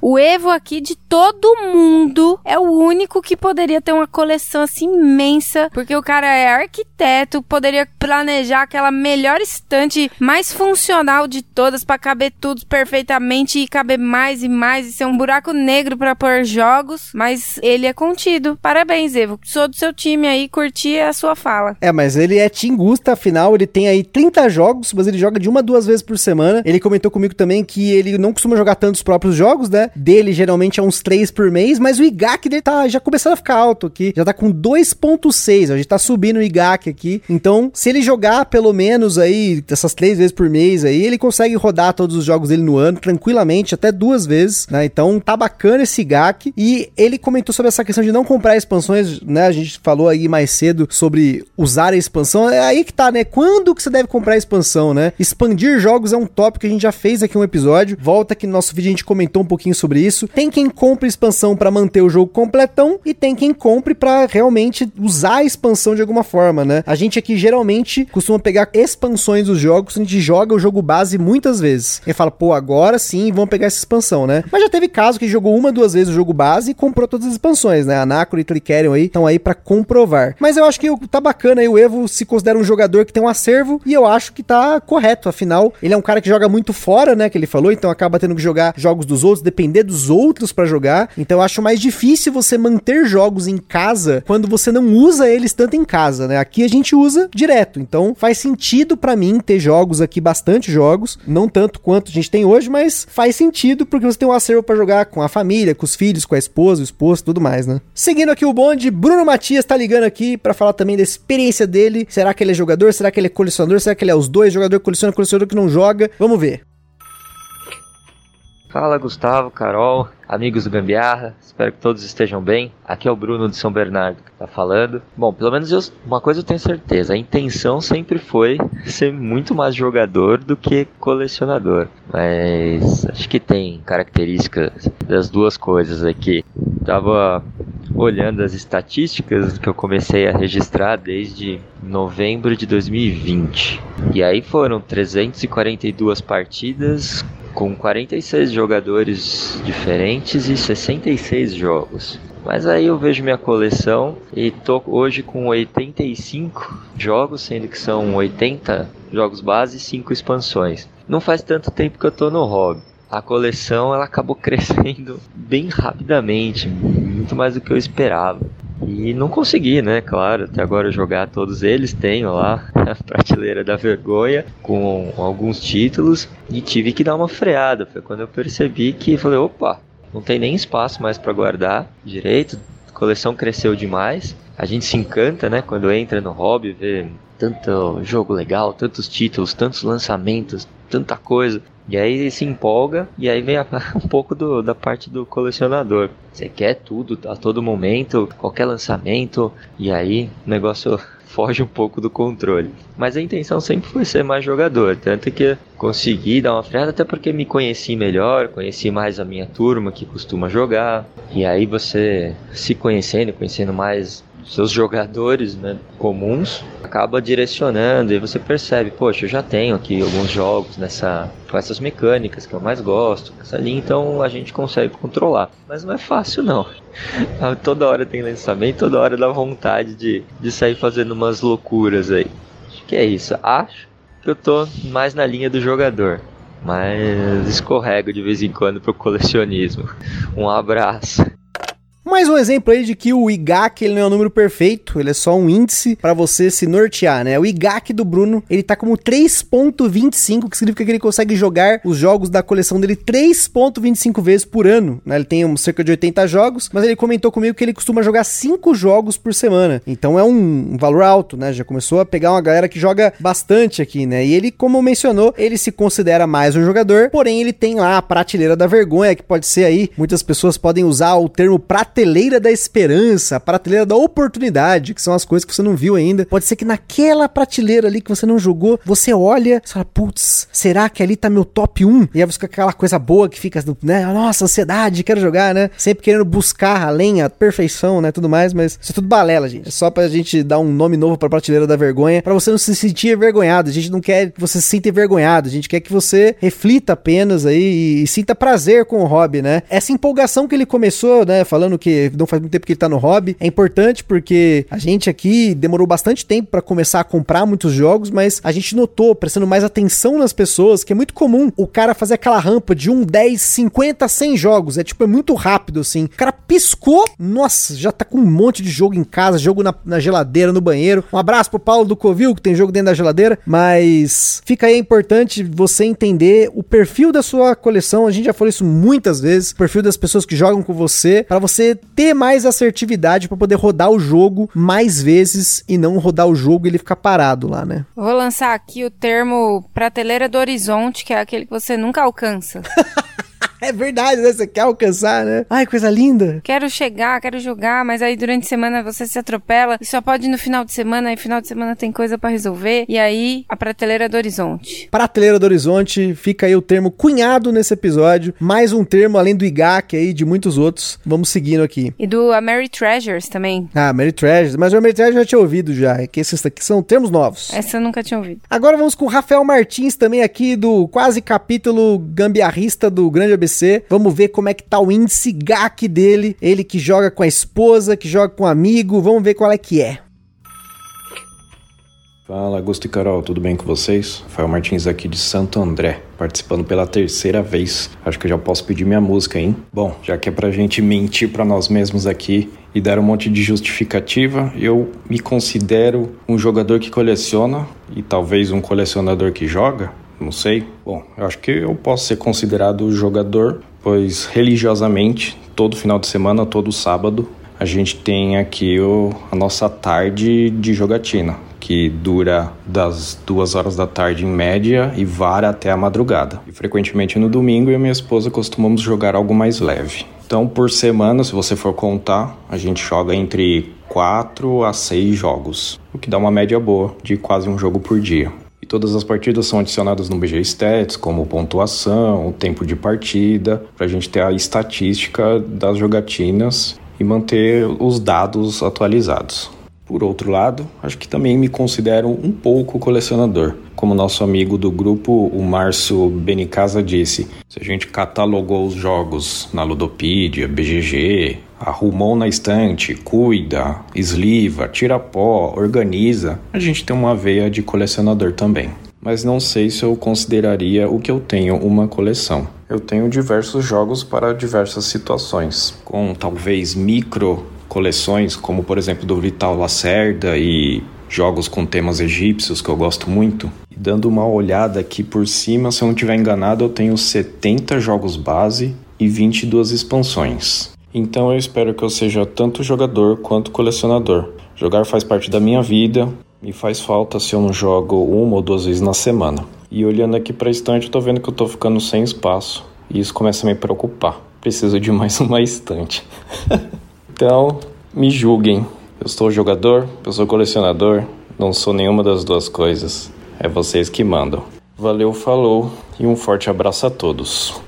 O Evo aqui de todo mundo é o único que poderia ter uma coleção assim imensa, porque o cara é arquiteto, poderia planejar aquela melhor estante mais funcional de todas para caber tudo perfeitamente e caber mais e mais e ser um buraco negro para pôr jogos, mas ele é contido. Parabéns, Evo. Sou do seu time aí, curti a sua fala. É, mas ele é Tingusta, afinal ele tem aí 30 jogos, mas ele joga de uma duas vezes por semana. Ele comentou comigo também que ele não costuma jogar tantos próprios jogos, né? Dele geralmente é uns 3 por mês, mas o IGAC dele tá já começando a ficar alto aqui, já tá com 2.6, a gente tá subindo o IGAC aqui. Então, se ele jogar pelo menos aí essas três vezes por mês aí, ele consegue rodar todos os jogos dele no ano tranquilamente, até duas vezes, né? Então, tá bacana esse IGAC e ele comentou sobre essa questão de não comprar expansões, né? A gente falou aí mais cedo sobre usar a expansão. É aí que tá, né? Quando que você deve comprar a expansão, né? Expandir jogos é um tópico que a gente já fez aqui um episódio. Volta aqui no nosso vídeo a gente comentou um pouquinho sobre isso. Tem quem compre expansão para manter o jogo completão e tem quem compre para realmente usar a expansão de alguma forma, né? A gente aqui geralmente costuma pegar expansões dos jogos, a gente joga o jogo base muitas vezes. E fala, pô, agora sim, vamos pegar essa expansão, né? Mas já teve caso que jogou uma, duas vezes o jogo base e comprou todas as expansões, né? Anacro e Tricerion aí estão aí para comprovar. Mas eu acho que tá bacana aí, o Evo se considera um jogador que tem um acervo e eu acho que tá correto, afinal, ele é um cara que joga muito fora, né, que ele falou, então acaba tendo que jogar jogos dos outros, depender dos outros para jogar. Então eu acho mais difícil você manter jogos em casa quando você não usa eles tanto em casa, né? Aqui a gente usa direto. Então faz sentido para mim ter jogos aqui, bastante jogos, não tanto quanto a gente tem hoje, mas faz sentido porque você tem um acervo para jogar com a família, com os filhos, com a esposa, o esposo, tudo mais, né? Seguindo aqui o bonde, Bruno Matias tá ligando aqui para falar também da experiência dele. Será que ele é jogador? Será que ele é colecionador? Será que ele é os dois? Jogador coleciona, colecionador que não joga? Vamos ver. Fala Gustavo, Carol, amigos do Gambiarra, espero que todos estejam bem. Aqui é o Bruno de São Bernardo que tá falando. Bom, pelo menos eu, uma coisa eu tenho certeza, a intenção sempre foi ser muito mais jogador do que colecionador. Mas acho que tem características das duas coisas aqui. Tava olhando as estatísticas que eu comecei a registrar desde novembro de 2020. E aí foram 342 partidas com 46 jogadores diferentes e 66 jogos. Mas aí eu vejo minha coleção e tô hoje com 85 jogos, sendo que são 80 jogos base e 5 expansões. Não faz tanto tempo que eu tô no hobby. a coleção ela acabou crescendo bem rapidamente, muito mais do que eu esperava. E não consegui, né? Claro, até agora jogar todos eles. Tenho lá a prateleira da vergonha com alguns títulos e tive que dar uma freada. Foi quando eu percebi que falei: opa, não tem nem espaço mais para guardar direito. A coleção cresceu demais. A gente se encanta, né? Quando entra no hobby, vê tanto jogo legal, tantos títulos, tantos lançamentos, tanta coisa. E aí se empolga e aí vem a, um pouco do, da parte do colecionador. Você quer tudo a todo momento, qualquer lançamento, e aí o negócio foge um pouco do controle. Mas a intenção sempre foi ser mais jogador, tanto que consegui dar uma freada até porque me conheci melhor, conheci mais a minha turma que costuma jogar. E aí você se conhecendo, conhecendo mais seus jogadores né, comuns, acaba direcionando e você percebe, poxa, eu já tenho aqui alguns jogos nessa com essas mecânicas que eu mais gosto, essa linha, então a gente consegue controlar. Mas não é fácil não. toda hora tem lançamento, toda hora dá vontade de, de sair fazendo umas loucuras aí. Acho que é isso. Acho que eu tô mais na linha do jogador. Mas escorrego de vez em quando pro colecionismo. Um abraço. Mais um exemplo aí de que o IGAC ele não é um número perfeito, ele é só um índice para você se nortear, né? O IGAC do Bruno, ele tá como 3.25, que significa que ele consegue jogar os jogos da coleção dele 3.25 vezes por ano, né? Ele tem um, cerca de 80 jogos, mas ele comentou comigo que ele costuma jogar 5 jogos por semana. Então é um, um valor alto, né? Já começou a pegar uma galera que joga bastante aqui, né? E ele, como mencionou, ele se considera mais um jogador, porém ele tem lá a prateleira da vergonha, que pode ser aí, muitas pessoas podem usar o termo prateleira prateleira da esperança, a prateleira da oportunidade, que são as coisas que você não viu ainda. Pode ser que naquela prateleira ali que você não jogou, você olha e fala, putz, será que ali tá meu top 1? E aí você fica aquela coisa boa que fica, né? Nossa, ansiedade, quero jogar, né? Sempre querendo buscar além a perfeição, né? Tudo mais, mas isso é tudo balela, gente. É só pra gente dar um nome novo pra prateleira da vergonha, para você não se sentir envergonhado. A gente não quer que você se sinta envergonhado, a gente quer que você reflita apenas aí e, e sinta prazer com o hobby, né? Essa empolgação que ele começou, né? Falando que não faz muito tempo que ele tá no hobby. É importante porque a gente aqui demorou bastante tempo para começar a comprar muitos jogos, mas a gente notou, prestando mais atenção nas pessoas, que é muito comum o cara fazer aquela rampa de 1, 10, 50, 100 jogos. É tipo, é muito rápido assim. O cara piscou, nossa, já tá com um monte de jogo em casa, jogo na, na geladeira, no banheiro. Um abraço pro Paulo do Covil, que tem jogo dentro da geladeira, mas fica aí importante você entender o perfil da sua coleção. A gente já falou isso muitas vezes, o perfil das pessoas que jogam com você, para você ter mais assertividade para poder rodar o jogo mais vezes e não rodar o jogo e ele ficar parado lá, né? Vou lançar aqui o termo prateleira do horizonte, que é aquele que você nunca alcança. É verdade, né? Você quer alcançar, né? Ai, coisa linda. Quero chegar, quero jogar, mas aí durante a semana você se atropela e só pode ir no final de semana, e final de semana tem coisa para resolver. E aí, a prateleira do horizonte. Prateleira do horizonte, fica aí o termo cunhado nesse episódio. Mais um termo além do IGAC aí, de muitos outros. Vamos seguindo aqui. E do Mary Treasures também. Ah, Mary Treasures. Mas o Mary Treasures eu já tinha ouvido já. É que esses aqui são termos novos. Essa eu nunca tinha ouvido. Agora vamos com o Rafael Martins também aqui do quase capítulo gambiarrista do Grande ABC Vamos ver como é que tá o índice GAC dele. Ele que joga com a esposa, que joga com um amigo. Vamos ver qual é que é. Fala, Augusto e Carol, tudo bem com vocês? Rafael Martins aqui de Santo André, participando pela terceira vez. Acho que eu já posso pedir minha música, hein? Bom, já que é pra gente mentir para nós mesmos aqui e dar um monte de justificativa, eu me considero um jogador que coleciona e talvez um colecionador que joga. Não sei. Bom, eu acho que eu posso ser considerado jogador, pois religiosamente, todo final de semana, todo sábado, a gente tem aqui o, a nossa tarde de jogatina, que dura das duas horas da tarde em média e vara até a madrugada. E frequentemente no domingo eu e minha esposa costumamos jogar algo mais leve. Então, por semana, se você for contar, a gente joga entre 4 a 6 jogos, o que dá uma média boa de quase um jogo por dia. E todas as partidas são adicionadas no BG Stats, como pontuação, tempo de partida, para a gente ter a estatística das jogatinas e manter os dados atualizados. Por outro lado, acho que também me considero um pouco colecionador. Como nosso amigo do grupo, o Márcio Benicasa, disse, se a gente catalogou os jogos na Ludopedia, BGG, arrumou na estante, cuida, esliva, tira pó, organiza, a gente tem uma veia de colecionador também. mas não sei se eu consideraria o que eu tenho uma coleção. Eu tenho diversos jogos para diversas situações, com talvez micro coleções, como por exemplo do Vital Lacerda e jogos com temas egípcios que eu gosto muito. E dando uma olhada aqui por cima, se eu não estiver enganado, eu tenho 70 jogos base e 22 expansões. Então eu espero que eu seja tanto jogador quanto colecionador. Jogar faz parte da minha vida, me faz falta se eu não jogo uma ou duas vezes na semana. E olhando aqui para a estante, eu tô vendo que eu tô ficando sem espaço. E isso começa a me preocupar. Preciso de mais uma estante. então, me julguem. Eu sou jogador, eu sou colecionador, não sou nenhuma das duas coisas. É vocês que mandam. Valeu, falou e um forte abraço a todos.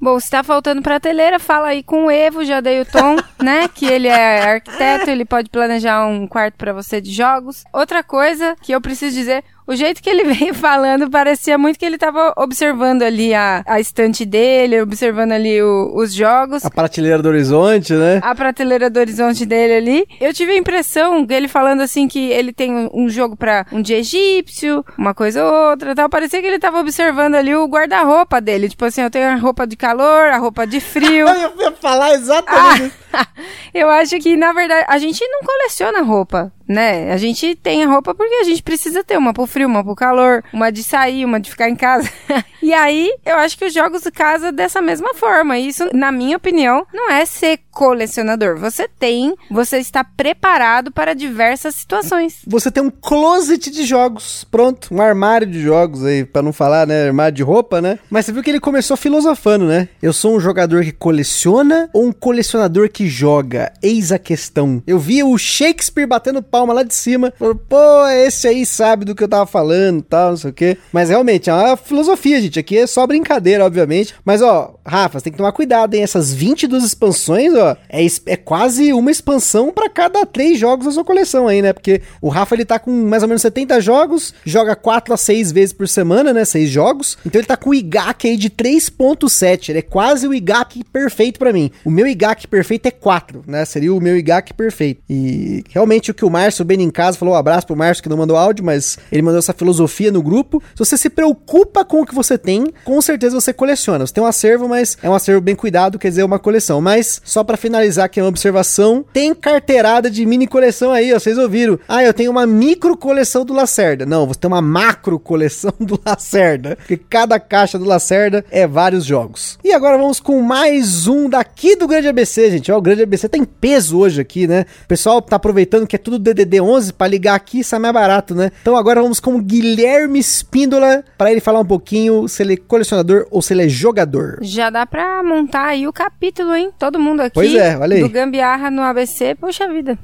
Bom, se tá faltando prateleira, fala aí com o Evo, já dei o tom, né? Que ele é arquiteto, ele pode planejar um quarto para você de jogos. Outra coisa que eu preciso dizer, o jeito que ele veio falando parecia muito que ele tava observando ali a, a estante dele, observando ali o, os jogos. A prateleira do horizonte, né? A prateleira do horizonte dele ali. Eu tive a impressão dele falando assim que ele tem um, um jogo para um dia egípcio, uma coisa ou outra, tal. Parecia que ele tava observando ali o guarda-roupa dele. Tipo assim, eu tenho a roupa de calor, a roupa de frio. eu ia falar exatamente. Ah, eu acho que, na verdade, a gente não coleciona roupa né? A gente tem a roupa porque a gente precisa ter uma pro frio, uma pro calor, uma de sair, uma de ficar em casa. e aí, eu acho que os jogos casa dessa mesma forma. Isso, na minha opinião, não é ser colecionador. Você tem, você está preparado para diversas situações. Você tem um closet de jogos, pronto, um armário de jogos aí, para não falar, né, armário de roupa, né? Mas você viu que ele começou filosofando, né? Eu sou um jogador que coleciona ou um colecionador que joga? Eis a questão. Eu vi o Shakespeare batendo palma lá de cima, falou, pô, esse aí sabe do que eu tava falando, tal, não sei o quê. Mas realmente é uma filosofia, gente. Aqui é só brincadeira, obviamente. Mas ó, Rafa, você tem que tomar cuidado, hein? Essas 22 expansões, ó, é, é quase uma expansão para cada três jogos da sua coleção aí, né? Porque o Rafa ele tá com mais ou menos 70 jogos, joga 4 a 6 vezes por semana, né? 6 jogos. Então ele tá com o IGAC aí de 3.7. Ele é quase o IGAC perfeito para mim. O meu IGAC perfeito é 4, né? Seria o meu IGAC perfeito. E realmente o que o Márcio bem em casa falou um abraço pro Márcio que não mandou áudio, mas ele mandou essa filosofia no grupo. Se você se preocupa com o que você tem, com certeza você coleciona. Você tem um acervo, mas é um acervo bem cuidado, quer dizer, uma coleção. Mas só para finalizar aqui uma observação, tem carteirada de mini coleção aí, ó, vocês ouviram? Ah, eu tenho uma micro coleção do Lacerda. Não, você tem uma macro coleção do Lacerda, porque cada caixa do Lacerda é vários jogos. E agora vamos com mais um daqui do Grande ABC, gente. Ó, o Grande ABC tem peso hoje aqui, né? O pessoal tá aproveitando que é tudo DDD 11 para ligar aqui, sai mais barato, né? Então agora vamos com o Guilherme Espíndola para ele falar um pouquinho se ele é colecionador ou se ele é jogador. Já dá pra montar aí o capítulo, hein? Todo mundo aqui Pois é, olha aí. do Gambiarra no ABC, poxa vida.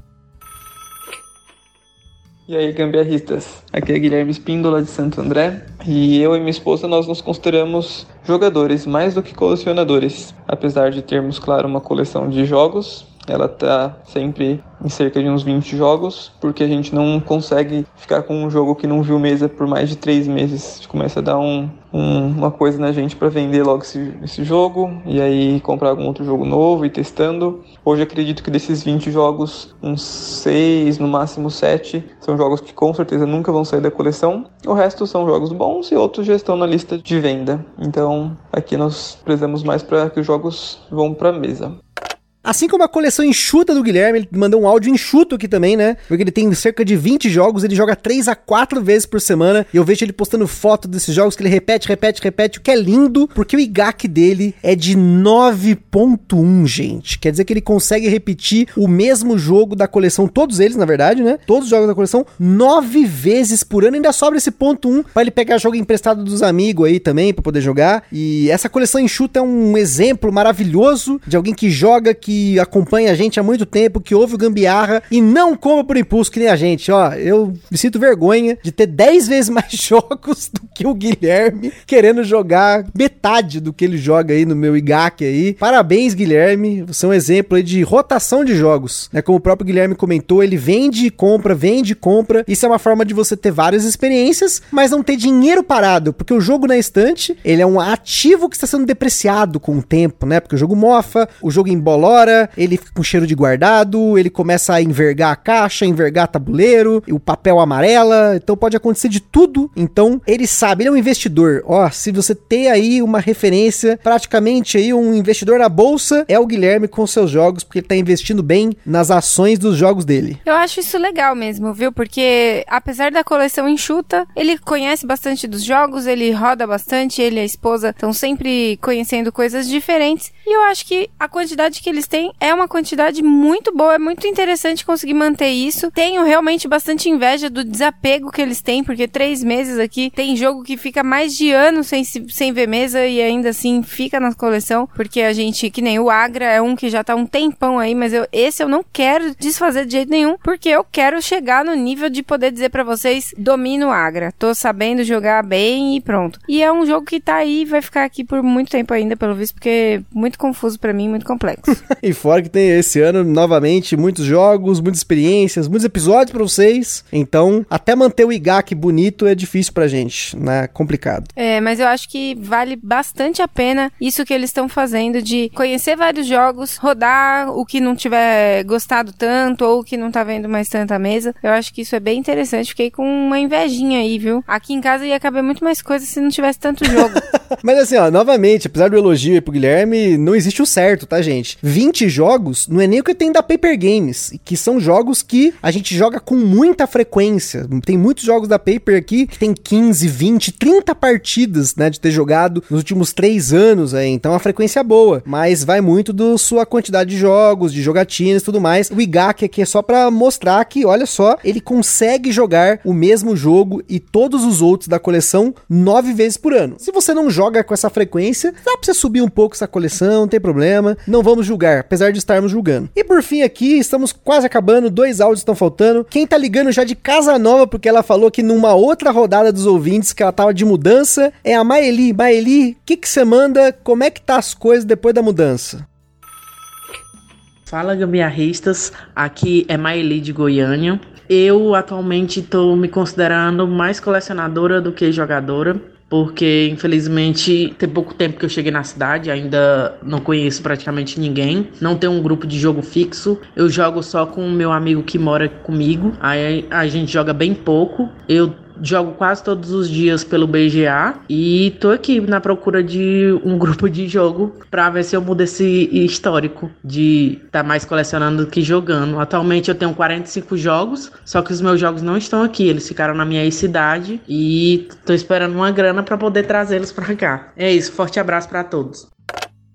E aí, gambiarristas? Aqui é Guilherme Espíndola de Santo André e eu e minha esposa nós nos consideramos jogadores mais do que colecionadores. Apesar de termos, claro, uma coleção de jogos, ela tá sempre em cerca de uns 20 jogos, porque a gente não consegue ficar com um jogo que não viu mesa por mais de 3 meses. Começa a dar um, um, uma coisa na gente para vender logo esse, esse jogo e aí comprar algum outro jogo novo e testando. Hoje acredito que desses 20 jogos, uns 6, no máximo 7, são jogos que com certeza nunca vão sair da coleção. O resto são jogos bons e outros já estão na lista de venda. Então aqui nós prezamos mais para que os jogos vão para mesa. Assim como a coleção enxuta do Guilherme, ele mandou um áudio enxuto aqui também, né? Porque ele tem cerca de 20 jogos, ele joga 3 a 4 vezes por semana. E eu vejo ele postando foto desses jogos que ele repete, repete, repete, o que é lindo, porque o IGAC dele é de 9.1, gente. Quer dizer que ele consegue repetir o mesmo jogo da coleção, todos eles, na verdade, né? Todos os jogos da coleção, 9 vezes por ano. Ainda sobra esse ponto 1 para ele pegar jogo emprestado dos amigos aí também, para poder jogar. E essa coleção enxuta é um exemplo maravilhoso de alguém que joga, que que acompanha a gente há muito tempo, que ouve o Gambiarra e não compra por impulso que nem a gente. Ó, eu me sinto vergonha de ter 10 vezes mais jogos do que o Guilherme querendo jogar metade do que ele joga aí no meu IGAC aí. Parabéns, Guilherme. Você é um exemplo aí de rotação de jogos. Né? Como o próprio Guilherme comentou, ele vende e compra, vende e compra. Isso é uma forma de você ter várias experiências, mas não ter dinheiro parado, porque o jogo na estante, ele é um ativo que está sendo depreciado com o tempo, né? Porque o jogo mofa, o jogo embolora, ele com cheiro de guardado, ele começa a envergar a caixa, envergar tabuleiro, o papel amarela, então pode acontecer de tudo. Então ele sabe, ele é um investidor. Ó, se você tem aí uma referência, praticamente aí um investidor na bolsa, é o Guilherme com seus jogos, porque ele tá investindo bem nas ações dos jogos dele. Eu acho isso legal mesmo, viu? Porque apesar da coleção enxuta, ele conhece bastante dos jogos, ele roda bastante, ele e a esposa estão sempre conhecendo coisas diferentes. E eu acho que a quantidade que eles têm é uma quantidade muito boa, é muito interessante conseguir manter isso. Tenho realmente bastante inveja do desapego que eles têm, porque três meses aqui tem jogo que fica mais de ano sem, sem ver mesa e ainda assim fica na coleção, porque a gente, que nem o Agra, é um que já tá um tempão aí, mas eu, esse eu não quero desfazer de jeito nenhum, porque eu quero chegar no nível de poder dizer para vocês, domino Agra, tô sabendo jogar bem e pronto. E é um jogo que tá aí, vai ficar aqui por muito tempo ainda, pelo visto, porque é muito confuso para mim, muito complexo. e fora que tem esse ano, novamente, muitos jogos, muitas experiências, muitos episódios para vocês, então até manter o IGAC bonito é difícil pra gente, né? Complicado. É, mas eu acho que vale bastante a pena isso que eles estão fazendo de conhecer vários jogos, rodar o que não tiver gostado tanto ou que não tá vendo mais tanta mesa. Eu acho que isso é bem interessante. Fiquei com uma invejinha aí, viu? Aqui em casa ia caber muito mais coisa se não tivesse tanto jogo. Mas assim, ó, novamente, apesar do elogio aí pro Guilherme, não existe o certo, tá, gente? 20 jogos não é nem o que tem da Paper Games, que são jogos que a gente joga com muita frequência. Tem muitos jogos da Paper aqui que tem 15, 20, 30 partidas, né, de ter jogado nos últimos 3 anos aí. Então a frequência é boa, mas vai muito da sua quantidade de jogos, de jogatinas e tudo mais. O Igaki aqui é só para mostrar que, olha só, ele consegue jogar o mesmo jogo e todos os outros da coleção nove vezes por ano. Se você não joga com essa frequência, dá pra você subir um pouco essa coleção, não tem problema. Não vamos julgar, apesar de estarmos julgando. E por fim aqui, estamos quase acabando, dois áudios estão faltando. Quem tá ligando já de casa nova, porque ela falou que numa outra rodada dos ouvintes que ela tava de mudança, é a Maeli. Maeli, o que que você manda? Como é que tá as coisas depois da mudança? Fala gambiarristas, aqui é Maeli de Goiânia. Eu atualmente estou me considerando mais colecionadora do que jogadora, porque infelizmente tem pouco tempo que eu cheguei na cidade, ainda não conheço praticamente ninguém, não tenho um grupo de jogo fixo, eu jogo só com o meu amigo que mora comigo, aí a gente joga bem pouco. Eu jogo quase todos os dias pelo BGA e tô aqui na procura de um grupo de jogo para ver se eu mudo esse histórico de estar tá mais colecionando do que jogando. Atualmente eu tenho 45 jogos, só que os meus jogos não estão aqui, eles ficaram na minha cidade e tô esperando uma grana para poder trazê-los para cá. É isso, forte abraço para todos.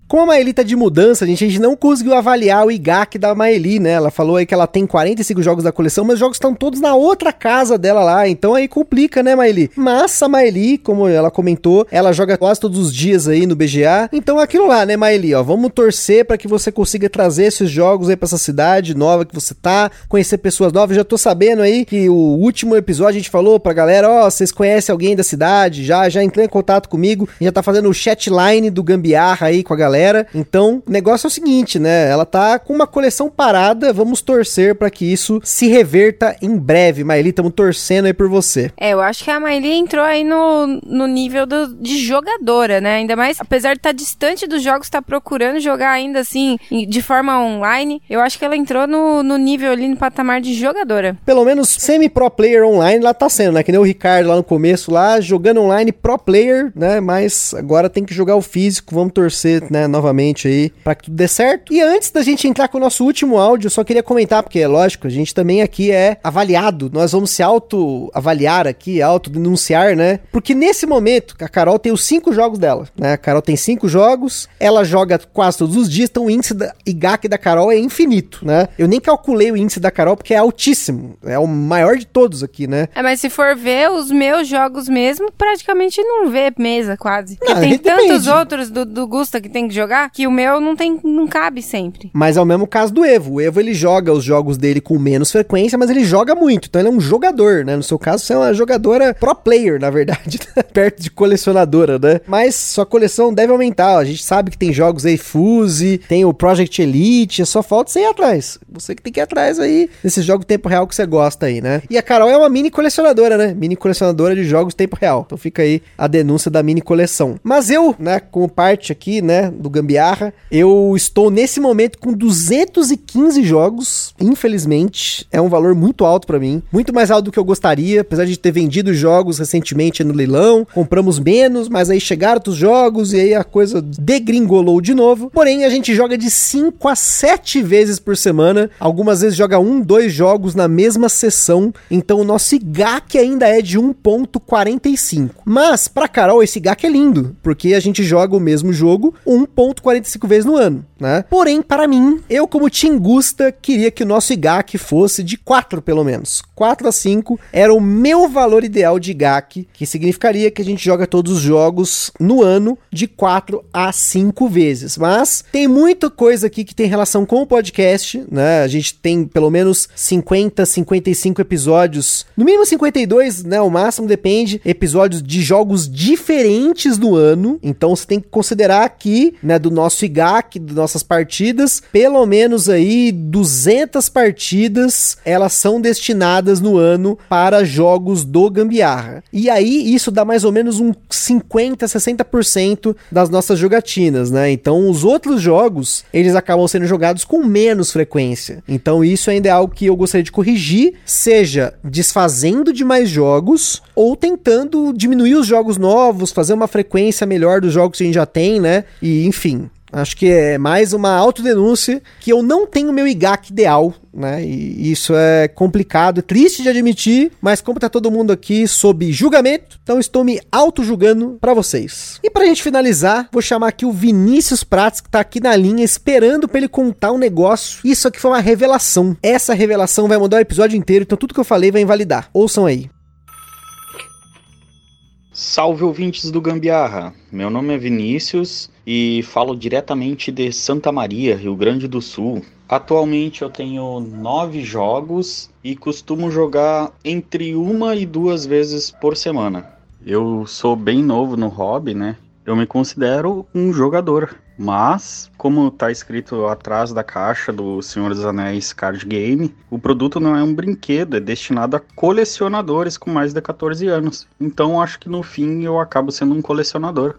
Com a Maeli tá de mudança, a gente, a gente não conseguiu avaliar o IGAC da Maeli, né? Ela falou aí que ela tem 45 jogos da coleção, mas os jogos estão todos na outra casa dela lá, então aí complica, né, Maeli? Mas a Maeli, como ela comentou, ela joga quase todos os dias aí no BGA, então é aquilo lá, né, Maeli? Ó, vamos torcer para que você consiga trazer esses jogos aí pra essa cidade nova que você tá, conhecer pessoas novas. Já tô sabendo aí que o último episódio a gente falou pra galera, ó, vocês conhecem alguém da cidade? Já, já entrei em contato comigo, já tá fazendo o chatline do Gambiarra aí com a galera galera. Então, o negócio é o seguinte, né? Ela tá com uma coleção parada, vamos torcer para que isso se reverta em breve. Maeli, estamos torcendo aí por você. É, eu acho que a Maeli entrou aí no, no nível do, de jogadora, né? Ainda mais, apesar de estar tá distante dos jogos, estar tá procurando jogar ainda assim, de forma online, eu acho que ela entrou no, no nível ali, no patamar de jogadora. Pelo menos semi-pro player online ela tá sendo, né? Que nem o Ricardo lá no começo, lá, jogando online pro player, né? Mas agora tem que jogar o físico, vamos torcer, né? Novamente aí para que tudo dê certo. E antes da gente entrar com o nosso último áudio, eu só queria comentar, porque é lógico, a gente também aqui é avaliado, nós vamos se auto-avaliar aqui, auto-denunciar, né? Porque nesse momento, a Carol tem os cinco jogos dela, né? A Carol tem cinco jogos, ela joga quase todos os dias, então o índice da IGAC da Carol é infinito, né? Eu nem calculei o índice da Carol porque é altíssimo, é o maior de todos aqui, né? É, mas se for ver os meus jogos mesmo, praticamente não vê mesa quase. Porque Não, tem tantos outros do, do Gusta que tem que jogar que o meu não tem, não cabe sempre. Mas é o mesmo caso do Evo. O Evo ele joga os jogos dele com menos frequência, mas ele joga muito. Então ele é um jogador, né? No seu caso, você é uma jogadora pro player, na verdade, né? perto de colecionadora, né? Mas sua coleção deve aumentar. A gente sabe que tem jogos aí Fuse, tem o Project Elite, só falta você ir atrás. Você que tem que ir atrás aí desses jogos tempo real que você gosta aí, né? E a Carol é uma mini colecionadora, né? Mini colecionadora de jogos tempo real. Então fica aí a denúncia da mini coleção. Mas eu, né, como parte aqui, né, do do Gambiarra. Eu estou nesse momento com 215 jogos, infelizmente. É um valor muito alto para mim, muito mais alto do que eu gostaria, apesar de ter vendido jogos recentemente no leilão. Compramos menos, mas aí chegaram outros jogos e aí a coisa degringolou de novo. Porém, a gente joga de 5 a 7 vezes por semana. Algumas vezes joga um, dois jogos na mesma sessão. Então o nosso IGAC ainda é de 1.45. Mas para Carol esse IGAC é lindo, porque a gente joga o mesmo jogo 1.45 vezes no ano, né? Porém, para mim, eu como Tingusta queria que o nosso IGAC fosse de 4 pelo menos. 4 a 5 era o meu valor ideal de IGAC, que significaria que a gente joga todos os jogos no ano de 4 a 5 vezes. Mas tem muita coisa aqui que tem relação com o podcast, né? A gente tem pelo menos 50, 55 episódios, no mínimo 52, né? O máximo depende, episódios de jogos diferentes no ano. Então você tem que considerar aqui, né, do nosso IGAC, das nossas partidas, pelo menos aí 200 partidas, elas são destinadas no ano para jogos do Gambiarra. E aí isso dá mais ou menos um 50, 60% das nossas jogatinas, né? Então os outros jogos, eles acabam sendo jogados com menos frequência. Então isso ainda é algo que eu gostaria de corrigir, seja desfazendo de mais jogos ou tentando diminuir os jogos novos, fazer uma frequência melhor dos jogos que a gente já tem, né? E enfim, Acho que é mais uma autodenúncia que eu não tenho meu IGAC ideal, né? E isso é complicado, é triste de admitir, mas como tá todo mundo aqui sob julgamento, então estou me auto-julgando para vocês. E pra gente finalizar, vou chamar aqui o Vinícius Prats, que tá aqui na linha esperando para ele contar um negócio. Isso aqui foi uma revelação. Essa revelação vai mudar o episódio inteiro, então tudo que eu falei vai invalidar. Ouçam aí. Salve ouvintes do Gambiarra! Meu nome é Vinícius e falo diretamente de Santa Maria, Rio Grande do Sul. Atualmente eu tenho nove jogos e costumo jogar entre uma e duas vezes por semana. Eu sou bem novo no hobby, né? Eu me considero um jogador, mas, como está escrito atrás da caixa do Senhor dos Anéis Card Game, o produto não é um brinquedo, é destinado a colecionadores com mais de 14 anos. Então, acho que no fim eu acabo sendo um colecionador.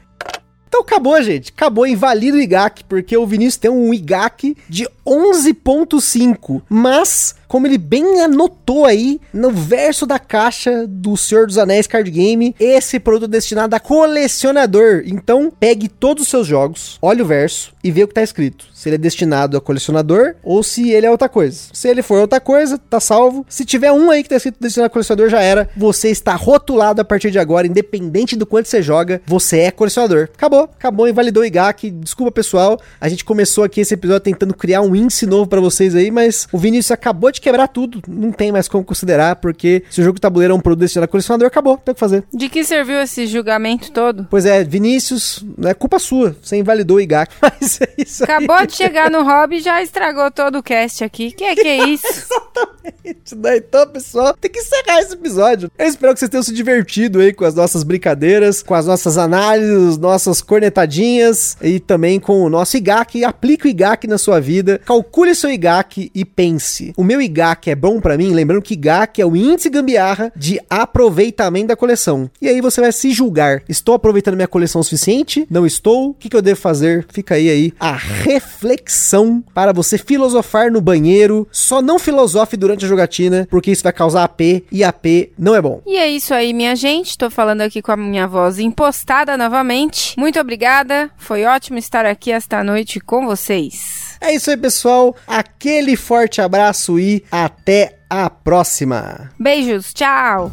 Então acabou, gente. Acabou, invalida o IGAC, porque o Vinícius tem um IGAC de 11.5. Mas, como ele bem anotou aí, no verso da caixa do Senhor dos Anéis Card Game, esse produto é destinado a colecionador. Então, pegue todos os seus jogos, olhe o verso e vê o que tá escrito. Se ele é destinado a colecionador ou se ele é outra coisa. Se ele for outra coisa, tá salvo. Se tiver um aí que tá escrito destinado a colecionador, já era. Você está rotulado a partir de agora, independente do quanto você joga, você é colecionador. Acabou, acabou, invalidou o IGAC. Desculpa, pessoal. A gente começou aqui esse episódio tentando criar um índice novo para vocês aí, mas o Vinícius acabou de quebrar tudo. Não tem mais como considerar, porque se o jogo de tabuleiro é um produto destinado a colecionador, acabou, tem o que fazer. De que serviu esse julgamento todo? Pois é, Vinícius, é culpa sua. Você invalidou o IGAC, mas é isso aí. Acabou de chegar no hobby e já estragou todo o cast aqui. Que é que é isso? Exatamente. Né? Então, pessoal, tem que encerrar esse episódio. Eu espero que vocês tenham se divertido aí com as nossas brincadeiras, com as nossas análises, nossas cornetadinhas e também com o nosso IGAC. Aplique o IGAC na sua vida. Calcule seu IGAC e pense. O meu IGAC é bom para mim? Lembrando que IGAC é o índice gambiarra de aproveitamento da coleção. E aí você vai se julgar. Estou aproveitando minha coleção o suficiente? Não estou? O que, que eu devo fazer? Fica aí aí a reflexão para você filosofar no banheiro. Só não filosofe durante a jogatina, porque isso vai causar AP e AP não é bom. E é isso aí, minha gente. Tô falando aqui com a minha voz impostada novamente. Muito obrigada. Foi ótimo estar aqui esta noite com vocês. É isso aí, pessoal. Aquele forte abraço e até a próxima. Beijos, tchau.